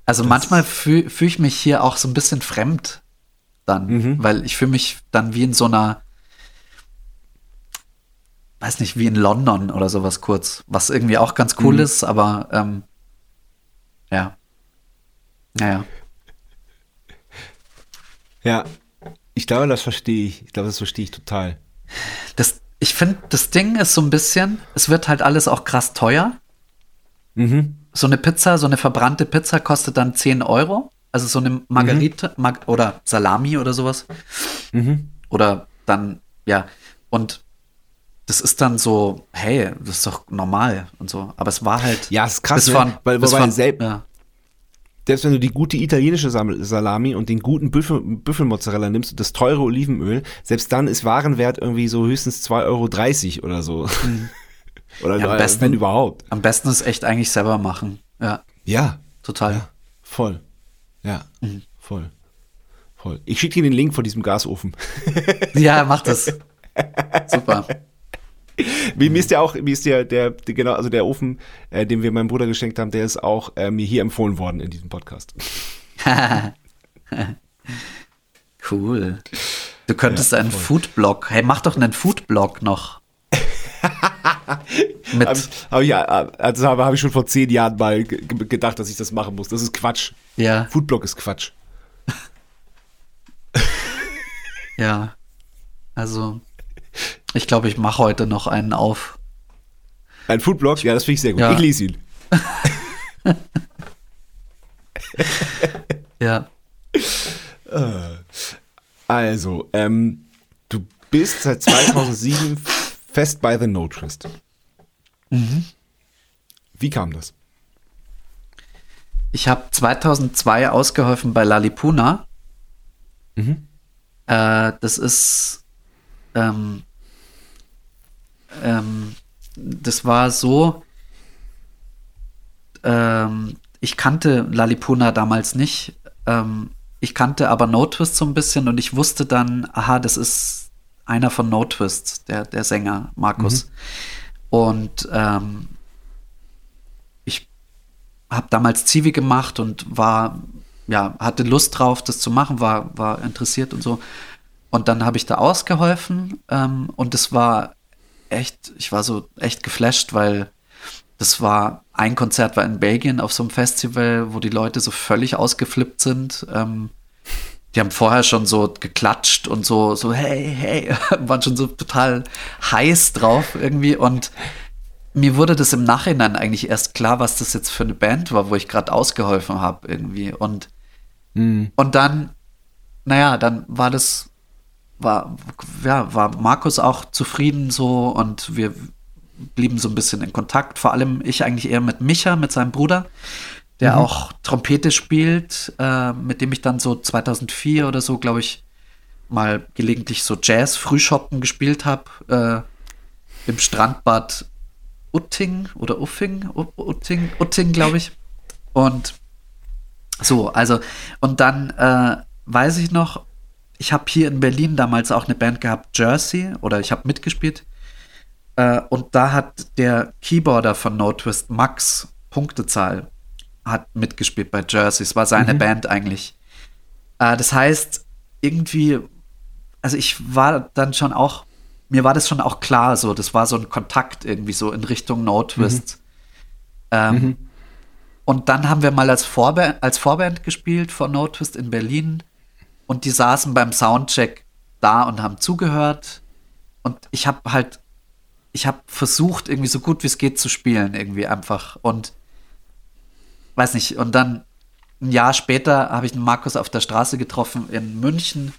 also manchmal fühle fühl ich mich hier auch so ein bisschen fremd dann, Mhm. weil ich fühle mich dann wie in so einer weiß nicht, wie in London oder sowas kurz, was irgendwie auch ganz cool Mhm. ist, aber ähm, ja. Naja. Ja. Ich glaube, das verstehe ich. Ich glaube, das verstehe ich total. Das, ich finde, das Ding ist so ein bisschen, es wird halt alles auch krass teuer. Mhm. So eine Pizza, so eine verbrannte Pizza kostet dann 10 Euro. Also so eine Margarite Mar oder Salami oder sowas. Mhm. Oder dann, ja. Und das ist dann so, hey, das ist doch normal und so. Aber es war halt. Ja, ist krass, bis ne? vor- weil, bis vor- selbst, ja. selbst wenn du die gute italienische Salami und den guten Büffel, Büffelmozzarella nimmst und das teure Olivenöl, selbst dann ist Warenwert irgendwie so höchstens 2,30 Euro oder so. <laughs> oder Mhm. Ja, am besten- wenn überhaupt. Am besten ist echt eigentlich selber machen. Ja, Ja, total. Ja, voll. Ja, Mhm. voll. Voll. Ich schicke dir den Link von diesem Gasofen. Ja, mach das. <laughs> Super. <laughs> Wie, mir ist der auch, mir ist der, der, der genau, also der Ofen, äh, den wir meinem Bruder geschenkt haben, der ist auch äh, mir hier empfohlen worden in diesem Podcast. <laughs> cool. Du könntest Ja, einen. Foodblog. Hey, mach doch einen Foodblog noch. <laughs> Mit, Habe ich, hab ich, also habe hab ich schon vor zehn Jahren mal ge- ge- gedacht, dass ich das machen muss. Das ist Quatsch. ja, Foodblog ist Quatsch. ja. Also, ich glaube, ich mache heute noch einen auf. Ein Foodblog? Ja, das finde ich sehr gut. Ja. Ich lese ihn. <laughs> Ja. Also, ähm, du bist seit 2007 fest bei The Notrist. Mhm. Wie kam das? Ich habe 2002 ausgeholfen bei Lalipuna. Mhm. Äh, das ist, ähm, ähm, das war so, ähm, ich kannte Lalipuna damals nicht. Ähm, ich kannte aber No Twist so ein bisschen und ich wusste dann, aha, das ist einer von No Twist, der, der Sänger, Markus. Und ähm, ich habe damals Zivi gemacht und war, ja, hatte Lust drauf, das zu machen, war, war interessiert und so. Und dann habe ich da ausgeholfen ähm, und es war echt, ich war so echt geflasht, weil das war, ein Konzert war in Belgien auf so einem Festival, wo die Leute so völlig ausgeflippt sind. Ähm, die haben vorher schon so geklatscht und so, so, hey, hey, <laughs> waren schon so total heiß drauf irgendwie. Und mir wurde das im Nachhinein eigentlich erst klar, was das jetzt für eine Band war, wo ich gerade ausgeholfen habe irgendwie. Und, Mhm. und dann naja, dann war das, war, ja, war Markus auch zufrieden so und wir blieben so ein bisschen in Kontakt. Vor allem ich eigentlich eher mit Micha, mit seinem Bruder, der mhm. auch Trompete spielt, äh, mit dem ich dann so 2004 oder so, glaube ich, mal gelegentlich so Jazz-Frühschoppen gespielt habe. Äh, Im Strandbad Utting oder Uffing, Utting, Utting, glaube ich. Und so, also, und dann äh, weiß ich noch, ich habe hier in Berlin damals auch eine Band gehabt, Jersey, oder ich habe mitgespielt. Äh, und da hat der Keyboarder von No Twist, Max Punktezahl, hat mitgespielt bei Jersey. Es war seine mhm. Band eigentlich. Äh, das heißt, irgendwie, also ich war dann schon auch, mir war das schon auch klar, so, das war so ein Kontakt irgendwie so in Richtung No Twist. Mhm. Ähm, mhm. Und dann haben wir mal als Vorband, als Vorband gespielt von No Twist in Berlin. Und die saßen beim Soundcheck da und haben zugehört. Und ich habe halt, ich habe versucht, irgendwie so gut wie es geht zu spielen, irgendwie einfach. Und weiß nicht, und dann ein Jahr später habe ich den Markus auf der Straße getroffen in München.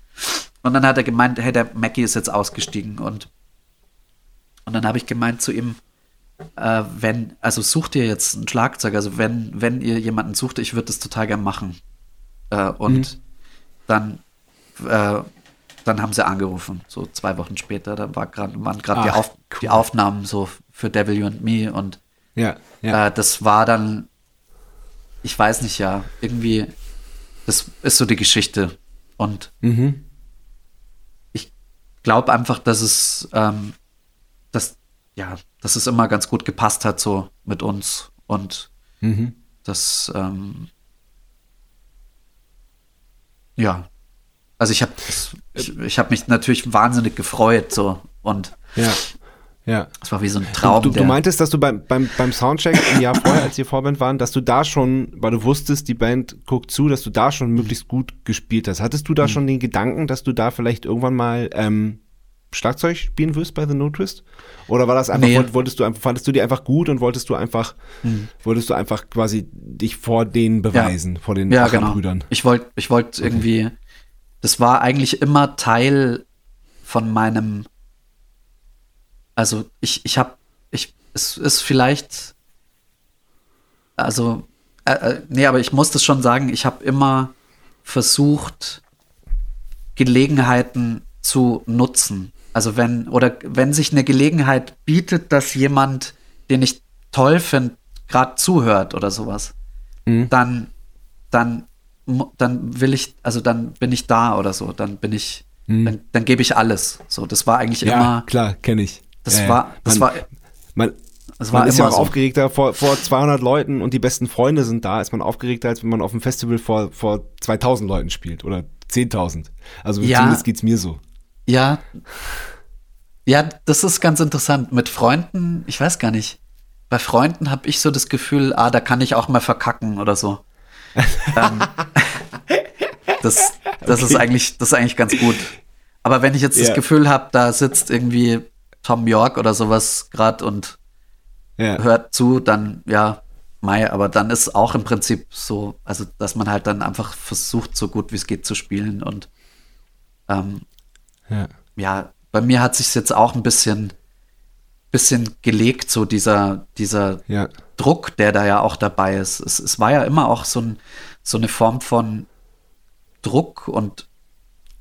Und dann hat er gemeint, hey, der Mackie ist jetzt ausgestiegen. Und, und dann habe ich gemeint zu ihm, äh, wenn, also sucht ihr jetzt einen Schlagzeug, also wenn, wenn ihr jemanden sucht, ich würde das total gern machen. Äh, und mhm. Dann, äh, dann haben sie angerufen, so zwei Wochen später, da war grad, waren gerade die, Auf, cool. die Aufnahmen so für Devil You and Me und ja, ja. Äh, das war dann, ich weiß nicht, ja, irgendwie, das ist so die Geschichte. Und mhm. ich glaube einfach, dass es, ähm, dass, ja, dass es immer ganz gut gepasst hat, so mit uns. Und mhm. das, ähm, ja. Also ich habe ich, ich hab mich natürlich wahnsinnig gefreut, so. Und ja. Ja. Das war wie so ein Traum. Du, du, meintest, dass du beim, beim, beim Soundcheck im Jahr vorher, als ihr Vorband waren, dass du da schon, weil du wusstest, die Band guckt zu, dass du da schon möglichst gut gespielt hast. Hattest du da mhm. schon den Gedanken, dass du da vielleicht irgendwann mal ähm, Schlagzeug spielen wirst bei The No Twist? Oder war das einfach, nee. wolltest du einfach, fandest du die einfach gut und wolltest du einfach, mhm. wolltest du einfach quasi dich vor denen beweisen, ja. vor den ja, genau. Brüdern? Ich wollte, ich wollte okay. irgendwie, das war eigentlich immer Teil von meinem, also ich, ich habe, ich, es ist vielleicht, also, äh, äh, nee, aber ich muss das schon sagen, ich habe immer versucht, Gelegenheiten zu nutzen. Also wenn, oder wenn sich eine Gelegenheit bietet, dass jemand, den ich toll finde, gerade zuhört oder sowas, mhm. dann, dann, dann will ich, also dann bin ich da oder so, dann bin ich, mhm. dann, dann gebe ich alles. So, das war eigentlich ja, immer. klar, kenne ich. Das äh, war, das man, war. Man, das man ist ja auch so. aufgeregter vor, vor 200 Leuten und die besten Freunde sind da, ist man aufgeregter, als wenn man auf einem Festival vor, vor 2000 Leuten spielt oder 10.000. Also ja, zumindest geht's mir so. Ja. Ja, das ist ganz interessant. Mit Freunden, ich weiß gar nicht. Bei Freunden habe ich so das Gefühl, ah, da kann ich auch mal verkacken oder so. <laughs> ähm, das das okay. ist eigentlich, das ist eigentlich ganz gut. Aber wenn ich jetzt ja. das Gefühl habe, da sitzt irgendwie Tom York oder sowas gerade und ja. hört zu, dann ja, Mai, aber dann ist auch im Prinzip so, also dass man halt dann einfach versucht, so gut wie es geht zu spielen und ähm, ja. ja, bei mir hat sich jetzt auch ein bisschen, bisschen gelegt, so dieser, dieser ja. Druck, der da ja auch dabei ist. Es, es war ja immer auch so, ein, so eine Form von Druck und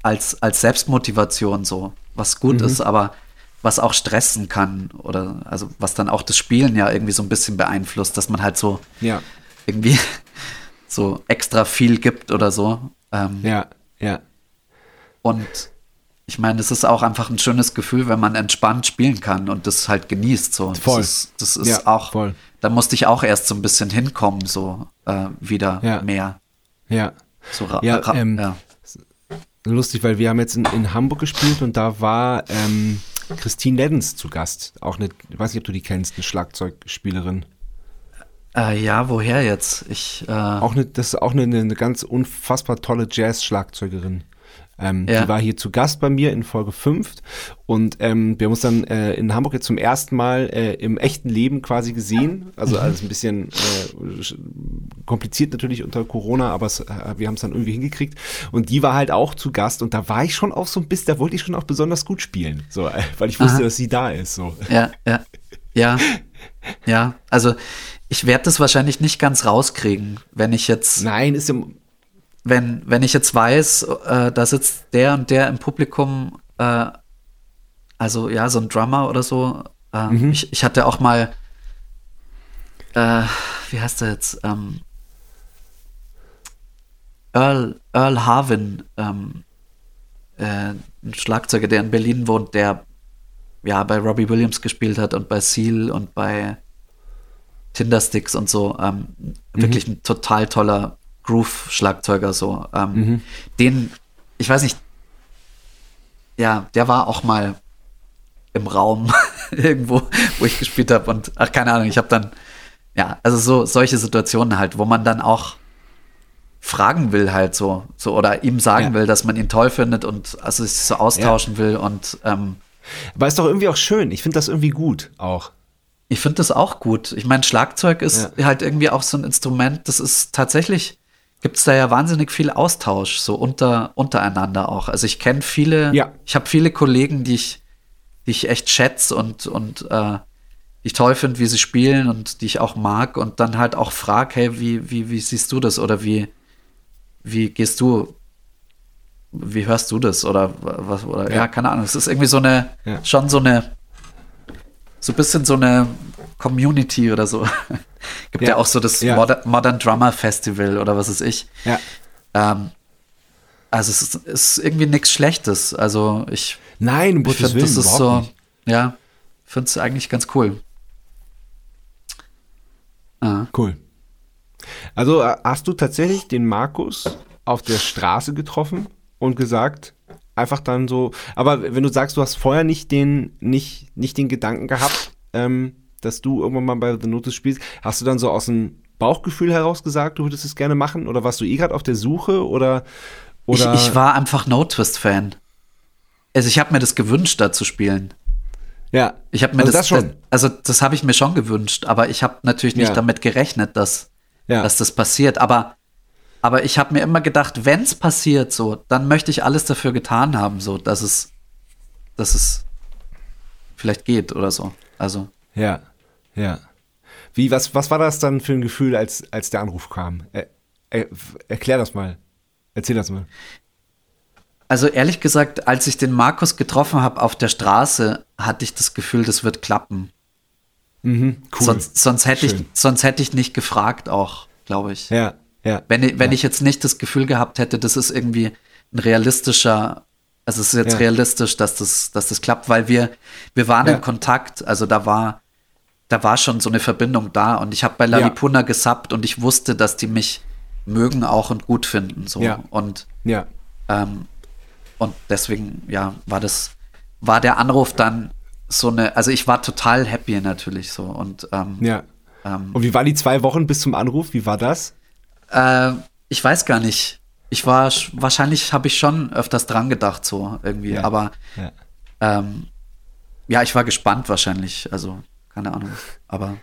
als, als Selbstmotivation so, was gut mhm. ist, aber was auch stressen kann oder also was dann auch das Spielen ja irgendwie so ein bisschen beeinflusst, dass man halt so ja. irgendwie <laughs> so extra viel gibt oder so. Ähm, ja, ja. Und ich meine, es ist auch einfach ein schönes Gefühl, wenn man entspannt spielen kann und das halt genießt. So. Voll. Das ist, das ist ja, auch, voll. da musste ich auch erst so ein bisschen hinkommen, so äh, wieder ja. mehr. Ja. So ja, ähm, ja, Lustig, weil wir haben jetzt in, in Hamburg gespielt und da war ähm, Christine Neddens zu Gast. Auch eine, ich weiß nicht, ob du die kennst, eine Schlagzeugspielerin. Äh, ja, woher jetzt? Ich, äh auch eine, das ist auch eine, eine ganz unfassbar tolle Jazz-Schlagzeugerin. Ähm, Ja. Die war hier zu Gast bei mir in Folge 5 und ähm, wir haben uns dann äh, in Hamburg jetzt zum ersten Mal äh, im echten Leben quasi gesehen. Also alles ein bisschen äh, kompliziert natürlich unter Corona, aber es, äh, wir haben es dann irgendwie hingekriegt. Und die war halt auch zu Gast und da war ich schon auch so ein bisschen, da wollte ich schon auch besonders gut spielen, so, äh, weil ich wusste, Aha. dass sie da ist. So. Ja, ja, ja, ja. Also ich werde das wahrscheinlich nicht ganz rauskriegen, wenn ich jetzt, Nein, ist im, wenn, wenn ich jetzt weiß, äh, da sitzt der und der im Publikum, äh, also ja, so ein Drummer oder so. Äh, Mhm. ich, ich hatte auch mal, äh, wie heißt der jetzt? Ähm, Earl, Earl Harvin, ähm, äh, ein Schlagzeuger, der in Berlin wohnt, der ja bei Robbie Williams gespielt hat und bei Seal und bei Tindersticks und so. Ähm, Wirklich ein total toller Groove-Schlagzeuger so. Ähm, Den, ich weiß nicht, ja, der war auch mal im Raum <laughs> irgendwo, wo ich gespielt habe und ach keine Ahnung, ich habe dann ja, also so solche Situationen halt, wo man dann auch fragen will halt so, so oder ihm sagen Ja. will, dass man ihn toll findet und also sich so austauschen will und ähm, aber ist doch irgendwie auch schön. Ich finde das irgendwie gut auch. ich finde das auch gut. Ich meine, Schlagzeug ist halt irgendwie auch so ein Instrument, das ist tatsächlich, gibt es da ja wahnsinnig viel Austausch, so unter, untereinander auch. Also ich kenne viele, Ja. ich habe viele Kollegen, die ich, die ich echt schätze und, und äh, die ich toll finde, wie sie spielen und die ich auch mag und dann halt auch frage, hey, wie, wie, wie siehst du das oder wie, wie gehst du, wie hörst du das oder was, oder ja, Ja. keine Ahnung. Es ist irgendwie so eine, Ja. schon so eine, so ein bisschen so eine Community oder so. <laughs> Gibt ja, Ja. auch so das Ja. Modern, Modern Drummer Festival oder was weiß ich. Ja. Ähm, also es ist, ist irgendwie nichts Schlechtes. Also ich, Nein, um ich finde, das ist so, nicht. ja, finde es eigentlich ganz cool. Ah. Cool. Also äh, hast du tatsächlich den Markus auf der Straße getroffen und gesagt, einfach dann so, aber wenn du sagst, du hast vorher nicht den, nicht, nicht den Gedanken gehabt, ähm, dass du irgendwann mal bei The Notice spielst, hast du dann so aus dem Bauchgefühl heraus gesagt, du würdest es gerne machen? Oder warst du eh gerade auf der Suche? Oder, oder Ich, ich war einfach No Twist Fan. Also ich habe mir das gewünscht, da zu spielen. ja, Ich habe mir also das, das schon. also das habe ich mir schon gewünscht, aber ich habe natürlich nicht Ja. damit gerechnet, dass, Ja. dass das passiert. Aber, aber ich habe mir immer gedacht, wenn es passiert, so, dann möchte ich alles dafür getan haben, so, dass es, dass es vielleicht geht oder so. Also Ja, ja. Wie, was, was war das dann für ein Gefühl, als, als der Anruf kam? Er, er, erklär das mal. Erzähl das mal. Also ehrlich gesagt, als ich den Markus getroffen habe auf der Straße, hatte ich das Gefühl, das wird klappen. Mhm, cool. Sonst, sonst, hätte ich, sonst hätte ich nicht gefragt auch, glaube ich. Ja, ja. Wenn, ich- wenn ich jetzt nicht das Gefühl gehabt hätte, das ist irgendwie ein realistischer, also es ist jetzt Ja. realistisch, dass das, dass das klappt, weil wir, wir waren Ja. in Kontakt, also da war, da war schon so eine Verbindung da und ich habe bei Ja. Lalipuna gesappt und ich wusste, dass die mich mögen auch und gut finden, so. Ja. Und Ja, ähm, und deswegen, ja, war das, war der Anruf dann so eine, also ich war total happy natürlich so und ähm, ja. ähm, Und wie waren die zwei Wochen bis zum Anruf? Wie war das? äh, ich weiß gar nicht. Ich war, sch- wahrscheinlich habe ich schon öfters dran gedacht so irgendwie, Ja. aber Ja. ähm, ja, ich war gespannt wahrscheinlich, also keine Ahnung, aber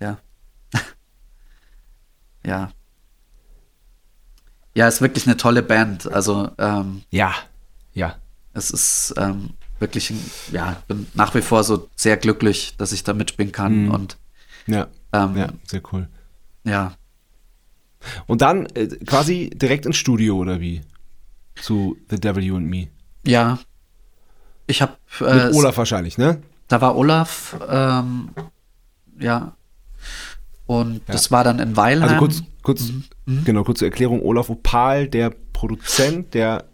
ja. <laughs> ja. Ja, ist wirklich eine tolle Band, also ähm, Ja, ja. Es ist ähm, wirklich, ein, ja, bin nach wie vor so sehr glücklich, dass ich da mitspielen kann. Mhm. Und Ja, ähm, ja, sehr cool. ja, Und dann äh, quasi direkt ins Studio oder wie? Zu The Devil You and Me. ja. Ich habe, Mit äh, Olaf wahrscheinlich, ne? Da war Olaf, ähm, ja. Und das war dann in Weilheim. Also kurz, kurz, Mhm. genau, kurze Erklärung. Olaf Opal, der Produzent, der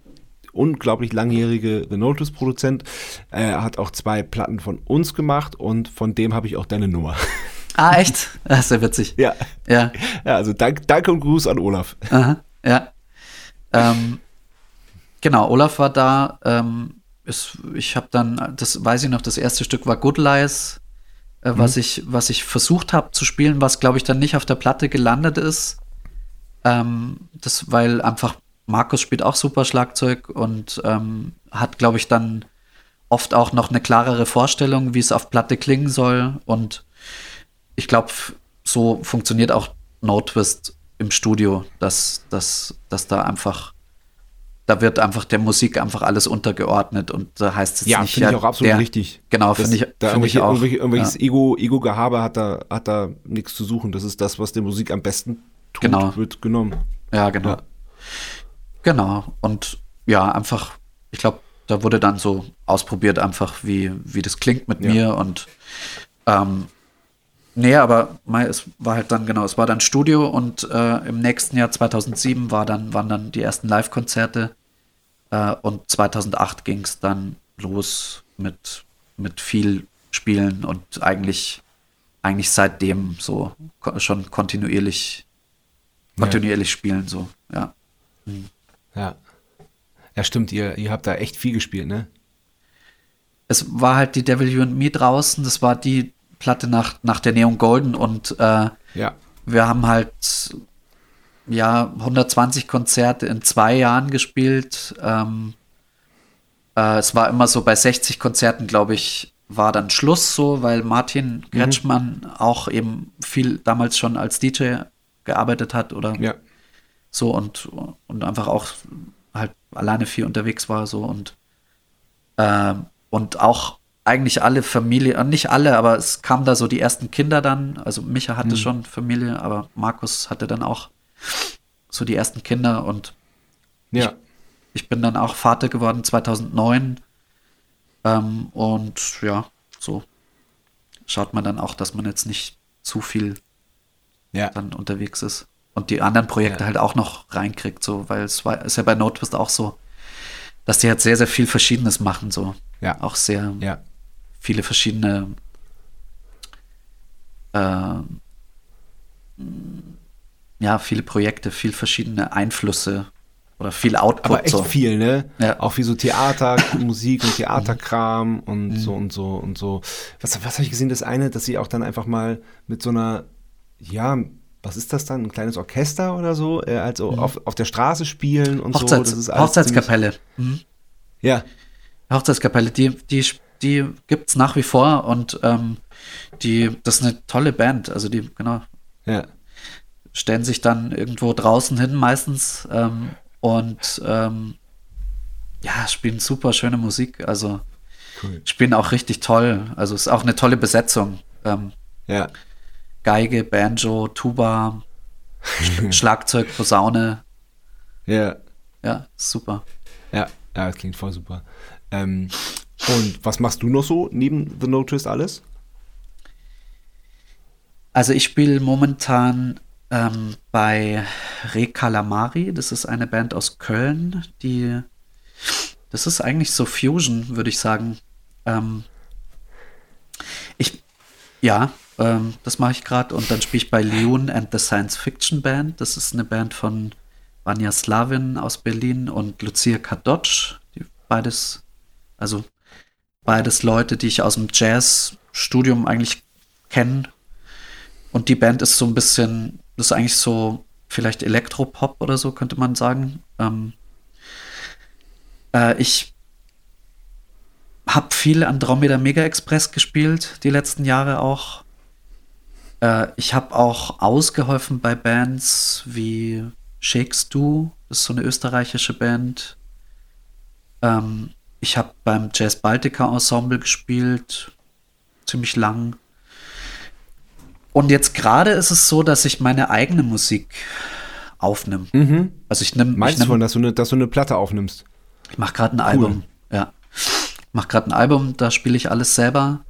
unglaublich langjährige The Notice Produzent, äh, hat auch zwei Platten von uns gemacht und von dem habe ich auch deine Nummer. <laughs> Ah, echt? Das ist ja witzig. ja. Ja. <laughs> Ja, also dank, danke und Gruß an Olaf. Aha, ja. Ähm, genau, Olaf war da. Ähm, ist, ich habe dann, das weiß ich noch, das erste Stück war Good Lies, äh, was, ich, was ich versucht habe zu spielen, was glaube ich dann nicht auf der Platte gelandet ist. Ähm, das, weil einfach Markus spielt auch super Schlagzeug und ähm, hat, glaube ich, dann oft auch noch eine klarere Vorstellung, wie es auf Platte klingen soll. Und ich glaube, so funktioniert auch No Twist im Studio, dass, dass, dass da einfach, da wird einfach der Musik einfach alles untergeordnet und da heißt es ja, nicht. Ja, finde ich auch absolut der, richtig. Genau, finde ich, da find ich auch. Irgendwelche, irgendwelches ja. Ego, Ego-Gehabe hat da, hat da nichts zu suchen. Das ist das, was der Musik am besten tut, genau. wird genommen. Ja, genau. Ja. Genau. Und ja, einfach, ich glaube, da wurde dann so ausprobiert, einfach wie, wie das klingt mit mir und ähm, nee, aber es war halt dann, genau, es war dann Studio und äh, im nächsten Jahr 2007 war dann, waren dann die ersten Live-Konzerte äh, und 2008 ging es dann los mit, mit viel Spielen und eigentlich, eigentlich seitdem so schon kontinuierlich, kontinuierlich ja. spielen, so, ja. Mhm. Ja. Ja, stimmt, ihr, ihr habt da echt viel gespielt, ne? Es war halt die Devil You and Me draußen, das war die Platte nach, nach der Neon Golden und äh, ja. wir haben halt ja 120 Konzerte in zwei Jahren gespielt. Ähm, äh, es war immer so bei 60 Konzerten, glaube ich, war dann Schluss so, weil Martin. Kretschmann mhm. auch eben viel damals schon als DJ gearbeitet hat oder ja. so und, und einfach auch halt alleine viel unterwegs war so und äh, und auch eigentlich alle Familie, äh, nicht alle, aber es kamen da so die ersten Kinder dann. Also Micha hatte mhm. schon Familie, aber Markus hatte dann auch so die ersten Kinder und ja. ich, ich bin dann auch Vater geworden 2009 ähm, und ja, so schaut man dann auch, dass man jetzt nicht zu viel ja. dann unterwegs ist und die anderen Projekte ja. halt auch noch reinkriegt, so, weil es war, ist ja bei Notewist auch so, dass die halt sehr, sehr viel Verschiedenes machen, so. Ja. Auch sehr ja. Viele verschiedene äh, ja, viele Projekte, viel verschiedene Einflüsse oder viel Output. Aber echt so. viel, ne? Ja. Auch wie so Theater, <laughs> Musik und Theaterkram und mhm. so und so und so. Was, was habe ich gesehen? Das eine, dass sie auch dann einfach mal mit so einer, ja, was ist das dann, ein kleines Orchester oder so, äh, also mhm. auf, auf der Straße spielen und Hochzeits so. Das ist Hochzeitskapelle. Mhm. Ja. Hochzeitskapelle, die, die, die gibt es nach wie vor und ähm, die, das ist eine tolle Band. Also die, genau. Ja. Stellen sich dann irgendwo draußen hin meistens ähm, und ähm, ja, spielen super schöne Musik. Also cool. spielen auch richtig toll. Also ist auch eine tolle Besetzung. Ähm, ja. Geige, Banjo, Tuba, <laughs> Schlagzeug, Posaune. Ja. Ja, super. Ja, ja, das klingt voll super. Ähm, und was machst du noch so neben The No Twist alles? Also ich spiele momentan ähm, bei Re Calamari. Das ist eine Band aus Köln, die das ist eigentlich so Fusion, würde ich sagen. Ähm, ich ja, ähm, das mache ich gerade. Und dann spiele ich bei Leon and the Science Fiction Band. Das ist eine Band von Vanya Slavin aus Berlin und Lucia Kadocz. Die beides, also beides Leute, die ich aus dem Jazz-Studium eigentlich kenne. Und die Band ist so ein bisschen, das ist eigentlich so vielleicht Elektropop oder so, könnte man sagen. Ähm, äh, ich habe viel Andromeda Mega Express gespielt, die letzten Jahre auch. Äh, ich habe auch ausgeholfen bei Bands wie Shakes Du, das ist so eine österreichische Band. Ähm, ich habe beim Jazz Baltica Ensemble gespielt, ziemlich lang. Und jetzt gerade ist es so, dass ich meine eigene Musik aufnehme. Mhm. Also ich nehme. Meinst ich nehm, du, dass du, eine, dass du eine Platte aufnimmst? Ich mache gerade ein cool. Album. Ja. Ich mache gerade ein Album, da spiele ich alles selber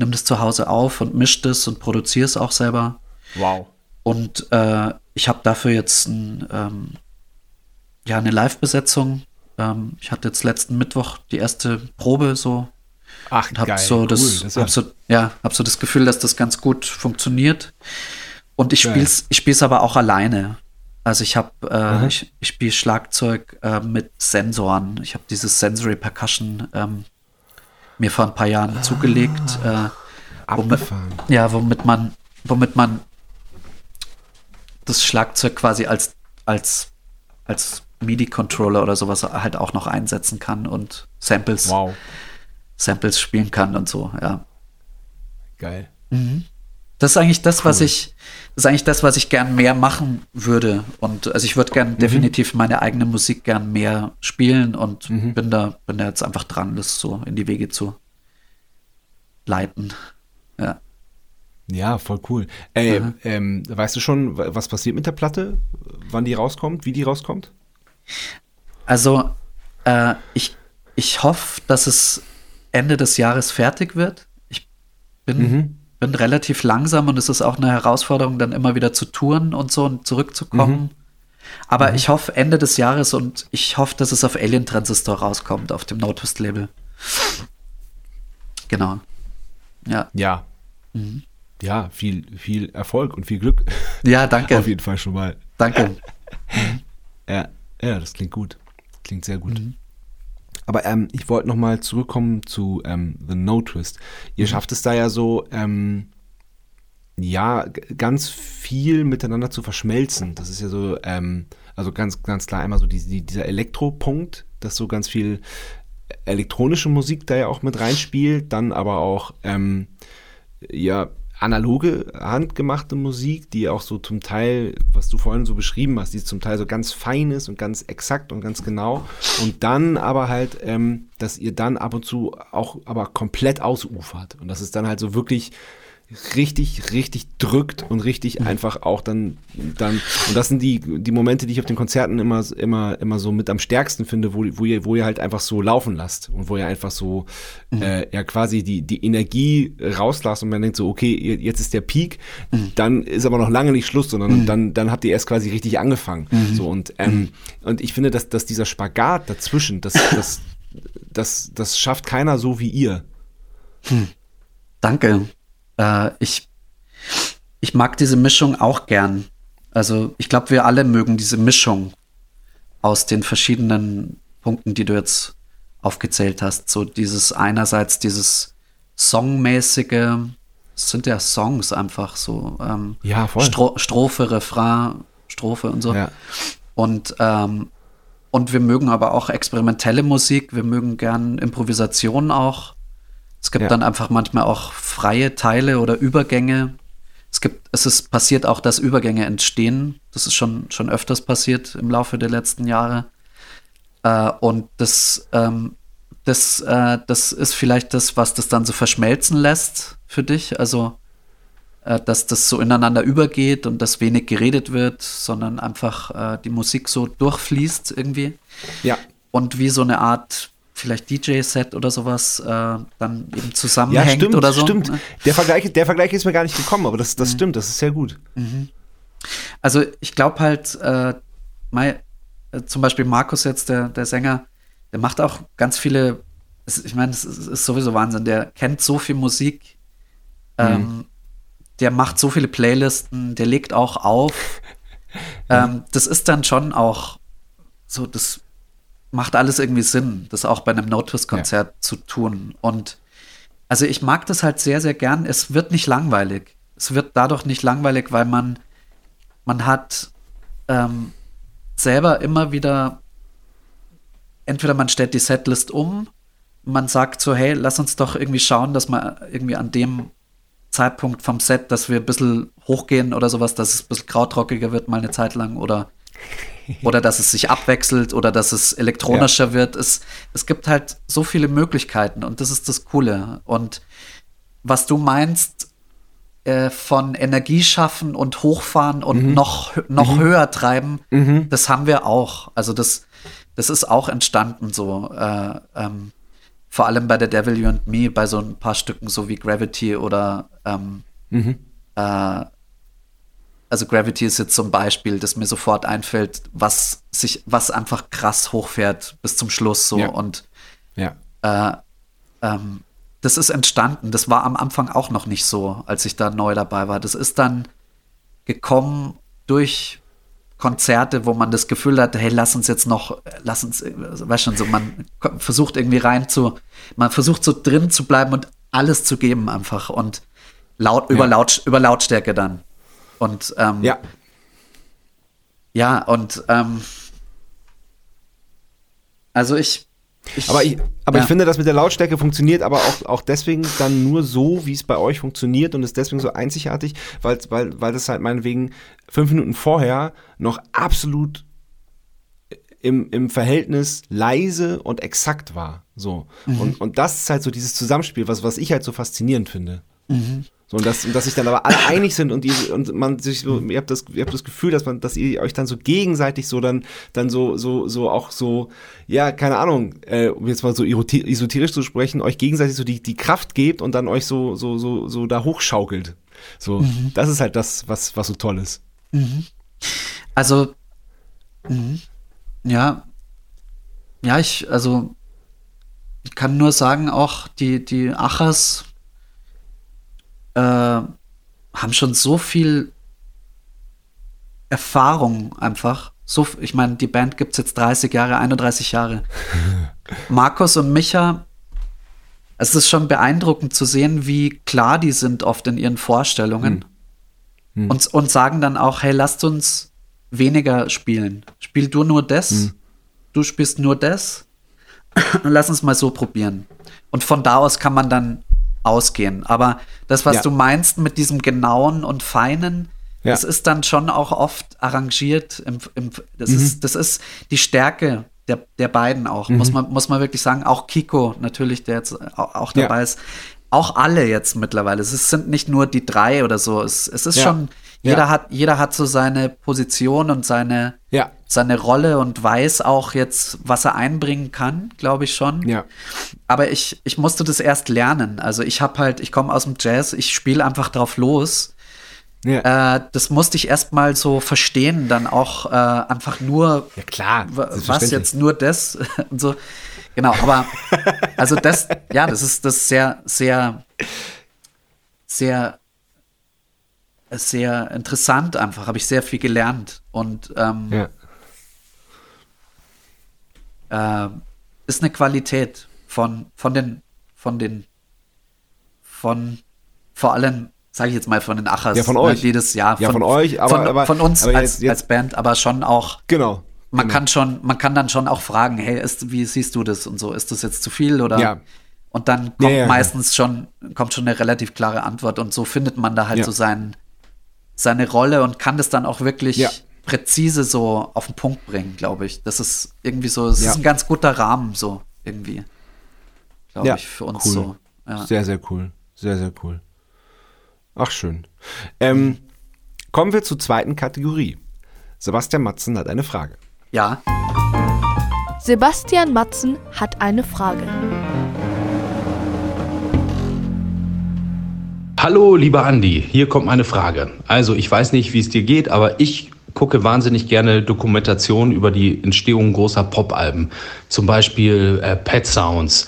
nimm das zu Hause auf und misch das und produziere es auch selber. Wow. Und äh, ich habe dafür jetzt ein, ähm, ja, eine Live-Besetzung. Ähm, ich hatte jetzt letzten Mittwoch die erste Probe so. Ach, hab geil. So das, cool. das hab so, ja, hab so das Gefühl, dass das ganz gut funktioniert. Und ich spiele es ich spiel's aber auch alleine. Also ich habe, äh, ich, ich spiele Schlagzeug äh, mit Sensoren. Ich habe dieses Sensory Percussion ähm, mir vor ein paar Jahren ah, zugelegt. Äh, womit, ja, womit man, womit man das Schlagzeug quasi als, als, als MIDI-Controller oder sowas halt auch noch einsetzen kann und Samples, Wow. Samples spielen kann und so, ja. Geil. Das ist eigentlich das, was ich, das ist eigentlich das, was ich gern mehr machen würde. Und also ich würde gern definitiv meine eigene Musik gern mehr spielen und bin da, bin da jetzt einfach dran, das so in die Wege zu leiten. Ja. Ja, voll cool. Ey, ähm, weißt du schon, wa- was passiert mit der Platte? Wann die rauskommt? Wie die rauskommt? Also, äh, ich, ich hoffe, dass es Ende des Jahres fertig wird. Ich bin, bin relativ langsam und es ist auch eine Herausforderung, dann immer wieder zu touren und so und zurückzukommen. Aber ich hoffe Ende des Jahres und ich hoffe, dass es auf Alien Transistor rauskommt, auf dem Notwist-Label. Genau. Ja. Ja. Ja, viel, viel Erfolg und viel Glück. Ja, danke. <laughs> Auf jeden Fall schon mal. Danke. <laughs> Ja, ja, das klingt gut. Klingt sehr gut. Aber ähm, ich wollte noch mal zurückkommen zu ähm, The No Twist. Ihr schafft es da ja so, ähm, ja, ganz viel miteinander zu verschmelzen. Das ist ja so, ähm, also ganz, ganz klar einmal so die, die, dieser Elektropunkt, dass so ganz viel elektronische Musik da ja auch mit reinspielt, dann aber auch, ähm, ja, analoge, handgemachte Musik, die auch so zum Teil, was du vorhin so beschrieben hast, die zum Teil so ganz fein ist und ganz exakt und ganz genau. Und dann aber halt, ähm, dass ihr dann ab und zu auch aber komplett ausufert. Und dass es dann halt so wirklich richtig, richtig drückt und richtig einfach auch dann, dann, und das sind die, die Momente, die ich auf den Konzerten immer, immer, immer so mit am stärksten finde, wo, wo ihr, wo ihr halt einfach so laufen lasst und wo ihr einfach so, äh, ja quasi die, die Energie rauslasst und man denkt so, okay, jetzt ist der Peak, dann ist aber noch lange nicht Schluss, sondern dann, dann habt ihr erst quasi richtig angefangen. So und, ähm, und ich finde, dass, dass dieser Spagat dazwischen, das, das, das, das schafft keiner so wie ihr. Danke. Äh, ich, ich mag diese Mischung auch gern. Also ich glaube, wir alle mögen diese Mischung aus den verschiedenen Punkten, die du jetzt aufgezählt hast. So dieses einerseits dieses Songmäßige, es sind ja Songs einfach so. Ähm, Ja, voll. Stro Strophe, Refrain, Strophe und so. Ja. Und, ähm, und wir mögen aber auch experimentelle Musik, wir mögen gern Improvisation auch. Es gibt Ja. dann einfach manchmal auch freie Teile oder Übergänge. Es gibt, es ist passiert auch, dass Übergänge entstehen. Das ist schon, schon öfters passiert im Laufe der letzten Jahre. Äh, und das, ähm, das, äh, das ist vielleicht das, was das dann so verschmelzen lässt für dich. Also, äh, dass das so ineinander übergeht und dass wenig geredet wird, sondern einfach äh, die Musik so durchfließt irgendwie. Ja, Und wie so eine Art, vielleicht DJ-Set oder sowas, äh, dann eben Ja, zusammenhängt stimmt, oder so. stimmt. ne? Der Vergleich, der Vergleich ist mir gar nicht gekommen, aber das, Mhm. das stimmt, das ist sehr gut. Also ich glaube halt, äh, mei, äh, zum Beispiel Markus jetzt, der, der Sänger, der macht auch ganz viele, es, ich meine, es ist, ist sowieso Wahnsinn, der kennt so viel Musik, ähm, der macht so viele Playlisten, der legt auch auf. <laughs> ähm, das ist dann schon auch so, das macht alles irgendwie Sinn, das auch bei einem No-Twist-Konzert zu tun. Und also ich mag das halt sehr, sehr gern. Es wird nicht langweilig. Es wird dadurch nicht langweilig, weil man man hat ähm, selber immer wieder, entweder man stellt die Setlist um, man sagt so, hey, lass uns doch irgendwie schauen, dass man irgendwie an dem Zeitpunkt vom Set, dass wir ein bisschen hochgehen oder sowas, dass es ein bisschen krautrockiger wird mal eine Zeit lang oder <laughs> oder dass es sich abwechselt oder dass es elektronischer wird. Es, es gibt halt so viele Möglichkeiten und das ist das Coole. Und was du meinst, äh, von Energie schaffen und hochfahren und noch, hö- noch höher treiben, das haben wir auch. Also das, das ist auch entstanden so. Äh, ähm, vor allem bei der Devil You and Me, bei so ein paar Stücken so wie Gravity oder ähm, äh, also Gravity ist jetzt ein Beispiel, das mir sofort einfällt, was sich, was einfach krass hochfährt bis zum Schluss so Ja. und Ja. äh, ähm, das ist entstanden. Das war am Anfang auch noch nicht so, als ich da neu dabei war. Das ist dann gekommen durch Konzerte, wo man das Gefühl hatte, hey, lass uns jetzt noch, lass uns, äh, weißt schon, so man versucht irgendwie rein zu, man versucht so drin zu bleiben und alles zu geben einfach und laut über, Ja. Laut, über Lautstärke dann. Und ähm, Ja. ja, und ähm, Also ich. ich aber ich, aber ja. ich finde, das mit der Lautstärke funktioniert aber auch, auch deswegen dann nur so, wie es bei euch funktioniert und ist deswegen so einzigartig, weil, weil, weil das halt meinetwegen fünf Minuten vorher noch absolut im, im Verhältnis leise und exakt war. So. Mhm. Und, und das ist halt so dieses Zusammenspiel, was, was ich halt so faszinierend finde. Mhm. So, und, das, und dass sich dann aber alle <coughs> einig sind und, ihr, und man sich so, ihr habt das, ihr habt das Gefühl, dass man, dass ihr euch dann so gegenseitig so dann, dann so, so, so auch so, ja, keine Ahnung, äh, um jetzt mal so esoterisch zu sprechen, euch gegenseitig so die, die Kraft gebt und dann euch so, so, so, so da hochschaukelt. So, mhm. das ist halt das, was, was so toll ist. Mhm. Also, mhm. ja, ja, ich, also, ich kann nur sagen, auch die, die Achers äh, haben schon so viel Erfahrung einfach. So, ich meine, die Band gibt es jetzt 30 Jahre, 31 Jahre. <laughs> Markus und Micha, es ist schon beeindruckend zu sehen, wie klar die sind oft in ihren Vorstellungen. Hm. Hm. Und, und sagen dann auch, hey, lasst uns weniger spielen. Spiel du nur das, hm. du spielst nur das. <clears throat> Lass uns mal so probieren. Und von da aus kann man dann ausgehen. Aber das, was ja. du meinst mit diesem genauen und feinen, ja. das ist dann schon auch oft arrangiert. Im, im, das, mhm. ist, das ist die Stärke der, der beiden auch, mhm. muss, man, muss man wirklich sagen. Auch Kiko natürlich, der jetzt auch, dabei ja. ist. Auch alle jetzt mittlerweile. Es sind nicht nur die drei oder so. Es, es ist schon, jeder, hat, jeder hat so seine Position und seine, ja seine Rolle und weiß auch jetzt, was er einbringen kann, glaube ich schon. Ja. Aber ich, ich musste das erst lernen. Also ich habe halt, ich komme aus dem Jazz, ich spiele einfach drauf los. Ja. Äh, das musste ich erst mal so verstehen, dann auch äh, einfach nur, ja klar, was jetzt nur das <laughs> und so. Genau, aber also das, ja, das ist das sehr, sehr, sehr, sehr interessant einfach. Habe ich sehr viel gelernt und ähm, ja äh, ist eine Qualität von, von den, von den, von vor allem, sage ich jetzt mal, von den Achers. Ja, von ne, euch. Jedes Jahr. Ja, von, euch, aber von, aber, von uns aber als, jetzt, als Band, aber schon auch. Genau. Man genau. kann schon, man kann dann schon auch fragen, hey, ist, wie siehst du das und so? Ist das jetzt zu viel oder? Ja. Und dann kommt ja, meistens schon, kommt schon eine relativ klare Antwort und so findet man da halt so sein, seine Rolle und kann das dann auch wirklich präzise so auf den Punkt bringen, glaube ich. Das ist irgendwie so, es ja. ist ein ganz guter Rahmen so irgendwie, glaube ja, ich, für uns cool. so. Ja. Sehr, sehr cool. Sehr, sehr cool. Ach, schön. Ähm, kommen wir zur zweiten Kategorie. Sebastian Matzen hat eine Frage. Ja. Sebastian Matzen hat eine Frage. Hallo, lieber Andi, hier kommt meine Frage. Also, ich weiß nicht, wie es dir geht, aber ich gucke wahnsinnig gerne Dokumentationen über die Entstehung großer Popalben. Zum Beispiel äh, Pet Sounds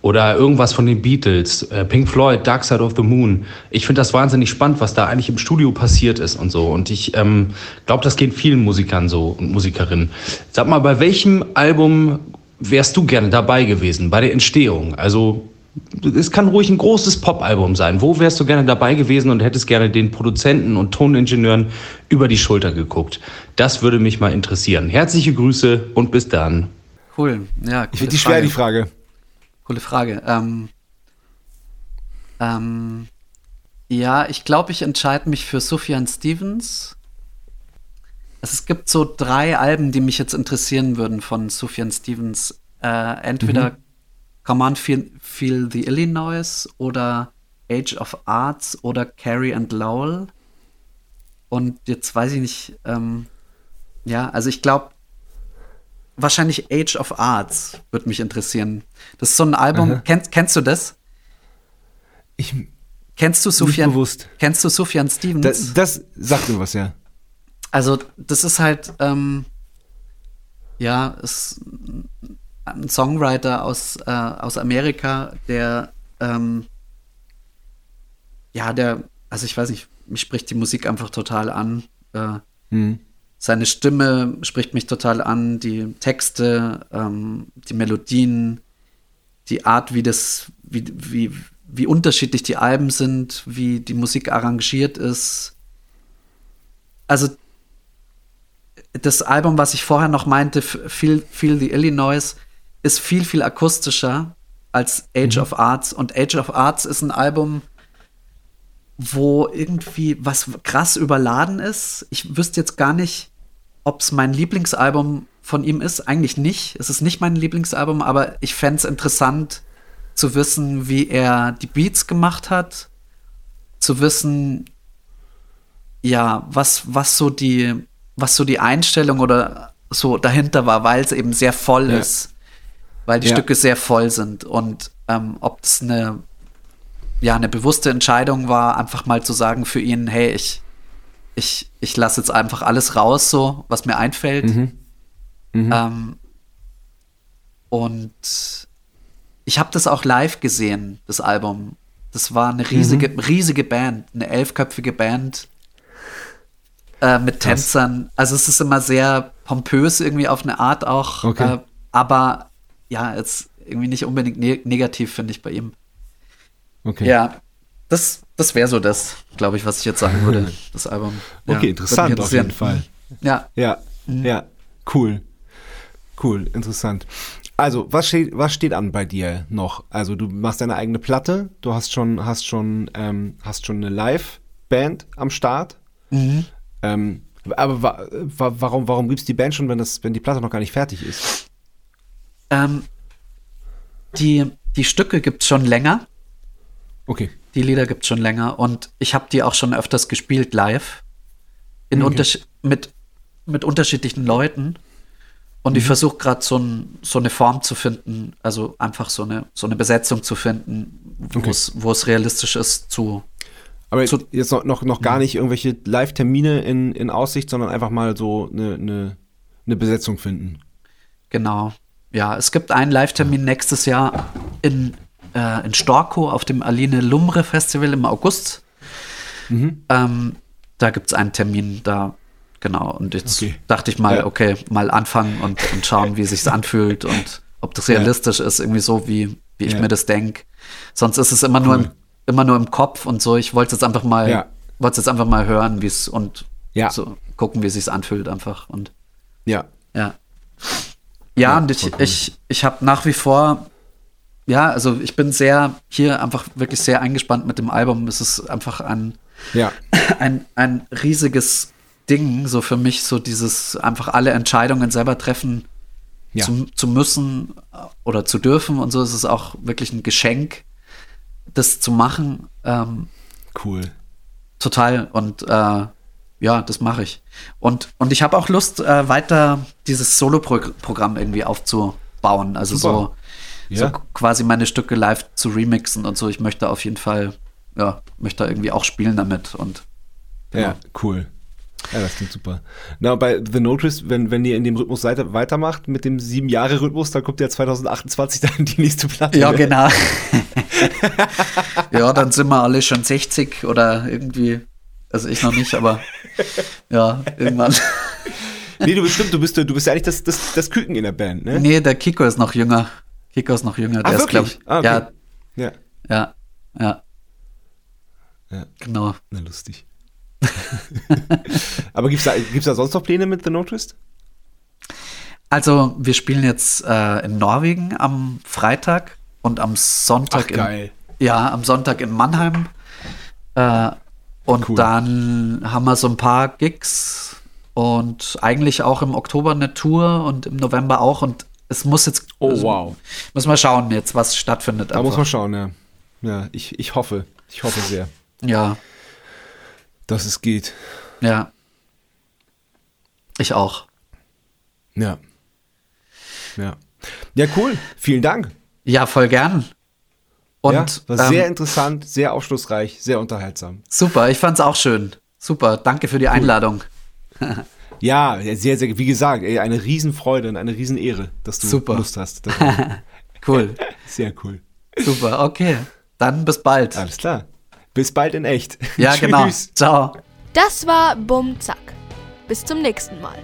oder irgendwas von den Beatles, äh, Pink Floyd, Dark Side of the Moon. Ich finde das wahnsinnig spannend, was da eigentlich im Studio passiert ist und so. Und ich ähm, glaube, das geht vielen Musikern so und Musikerinnen. Sag mal, bei welchem Album wärst du gerne dabei gewesen, bei der Entstehung? Also es kann ruhig ein großes Pop-Album sein. Wo wärst du gerne dabei gewesen und hättest gerne den Produzenten und Toningenieuren über die Schulter geguckt? Das würde mich mal interessieren. Herzliche Grüße und bis dann. Cool, ja. Ich finde die schwer, die Frage. Coole Frage. Ähm, ähm, ja, ich glaube, ich entscheide mich für Sufjan Stevens. Also es gibt so drei Alben, die mich jetzt interessieren würden von Sufjan Stevens. Äh, entweder mhm. Feel, feel the Illinois oder Age of Arts oder Carrie and Lowell. Und jetzt weiß ich nicht, ähm, ja, also ich glaube, wahrscheinlich Age of Arts würde mich interessieren. Das ist so ein Album, kennst, kennst du das? Ich kennst du Sufjan, bewusst. Kennst du Sufjan Stevens? Das, das sagt mir was, ja. Also, das ist halt, ähm, ja, ist ein Songwriter aus, äh, aus Amerika, der ähm, ja, der, also ich weiß nicht, mich spricht die Musik einfach total an. Äh, hm. Seine Stimme spricht mich total an, die Texte, ähm, die Melodien, die Art, wie das, wie, wie, wie unterschiedlich die Alben sind, wie die Musik arrangiert ist. Also das Album, was ich vorher noch meinte, Feel, Feel the Illinois, ist viel, viel akustischer als Age Mhm. of Arts. Und Age of Arts ist ein Album, wo irgendwie was krass überladen ist. Ich wüsste jetzt gar nicht, ob es mein Lieblingsalbum von ihm ist. Eigentlich nicht. Es ist nicht mein Lieblingsalbum, aber ich fände es interessant zu wissen, wie er die Beats gemacht hat. Zu wissen, ja, was, was so die, was so die Einstellung oder so dahinter war, weil es eben sehr voll Ja. ist. Weil die Ja. Stücke sehr voll sind. Und ähm, ob es eine, ja, eine bewusste Entscheidung war, einfach mal zu sagen für ihn, hey, ich, ich, ich lasse jetzt einfach alles raus, so, was mir einfällt. Mhm. Ähm, und ich habe das auch live gesehen, das Album. Das war eine riesige, Mhm. riesige Band, eine elfköpfige Band äh, mit Tänzern. Also es ist immer sehr pompös irgendwie auf eine Art auch, Okay. äh, aber ja, jetzt irgendwie nicht unbedingt ne negativ, finde ich bei ihm. Okay. Ja, das, das wäre so das, glaube ich, was ich jetzt sagen würde, <laughs> das Album. Ja, Okay, interessant auf jeden. Fall. Ja, Ja, Mhm. ja, cool. Cool, interessant. Also, was steht, was steht an bei dir noch? Also, du machst deine eigene Platte, du hast schon, hast schon, ähm, hast schon eine Live-Band am Start. Mhm. Ähm, aber wa wa warum, warum gibt's die Band schon, wenn, das, wenn die Platte noch gar nicht fertig ist? Ähm, die, die Stücke gibt es schon länger. Okay. Die Lieder gibt es schon länger und ich habe die auch schon öfters gespielt live. In Okay. mit, mit unterschiedlichen Leuten. Und Mhm. ich versuche gerade so, ein, so eine Form zu finden, also einfach so eine, so eine Besetzung zu finden, wo Okay. es es realistisch ist zu. Aber Zu- jetzt noch, noch, noch gar nicht irgendwelche Live-Termine in, in Aussicht, sondern einfach mal so eine, eine, eine Besetzung finden. Genau. Ja, es gibt einen Live-Termin nächstes Jahr in, äh, in Storkow auf dem Aline Lumre Festival im August. Mhm. Ähm, da gibt es einen Termin da, genau. Und jetzt Okay. dachte ich mal, Ja. okay, mal anfangen und, und schauen, wie sich's <laughs> anfühlt und ob das Ja. realistisch ist, irgendwie so, wie, wie ich Ja. mir das denke. Sonst ist es immer nur, Cool. im, immer nur im Kopf und so. Ich wollte es jetzt einfach mal, Ja. wollte es jetzt einfach mal hören, wie es und Ja. so gucken, wie es sich anfühlt einfach. Und Ja. ja. Ja, Ja, und ich, cool. ich, ich habe nach wie vor, ja, also ich bin sehr, hier einfach wirklich sehr eingespannt mit dem Album. Es ist einfach ein, Ja. <laughs> ein, ein riesiges Ding, so für mich, so dieses einfach alle Entscheidungen selber treffen Ja. zu, zu müssen oder zu dürfen und so. Es ist auch wirklich ein Geschenk, das zu machen. Ähm, Cool. Total. Und äh, ja, das mache ich. Und, und ich habe auch Lust, äh, weiter dieses Solo-Programm irgendwie aufzubauen. Also Super. so, Ja. so quasi meine Stücke live zu remixen und so. Ich möchte auf jeden Fall, ja, möchte irgendwie auch spielen damit. Und Ja, cool. Ja, das klingt super. Na, bei The Notice, wenn, wenn ihr in dem Rhythmus weiter, weitermacht, mit dem sieben Jahre Rhythmus, dann kommt ja 2028 dann die nächste Platte. ja, ne? genau. <laughs> ja, dann sind wir alle schon 60 oder irgendwie. Also ich noch nicht, aber ja, irgendwann. Nee, du bestimmt, du bist, du bist ja eigentlich das, das, das Küken in der Band, ne? Nee, der Kiko ist noch jünger. Kiko ist noch jünger. Der Ah, ist, glaube wirklich? ich. Ah, okay. Ja, Ja. Ja, ja. Ja. Genau. Na, lustig. <laughs> Aber gibt's da, gibt's da sonst noch Pläne mit The Notice? Also, wir spielen jetzt äh, in Norwegen am Freitag und am Sonntag Ach, geil. in ja, am Sonntag in Mannheim. Äh, und Cool. dann haben wir so ein paar Gigs und eigentlich auch im Oktober eine Tour und im November auch. Und es muss jetzt. Oh, also, wow. Müssen wir schauen jetzt, was stattfindet. Da muss einfach. man schauen, ja. Ja, ich, ich hoffe. Ich hoffe sehr, ja, dass es geht. ja. Ich auch. Ja. Ja. Ja, cool. Vielen Dank. Ja, voll gern. Und ja, war sehr ähm, interessant, sehr aufschlussreich, sehr unterhaltsam. super, ich fand's auch schön. Super, danke für die Einladung. <laughs> Ja, sehr, sehr, wie gesagt, ey, eine Riesenfreude und eine Riesenehre, dass du Super. Lust hast. <laughs> Cool, <laughs> sehr cool. super, okay. Dann bis bald. Alles klar. Bis bald in echt. Ja, genau. Tschüss. Ciao. Das war Bum Zack. Bis zum nächsten Mal.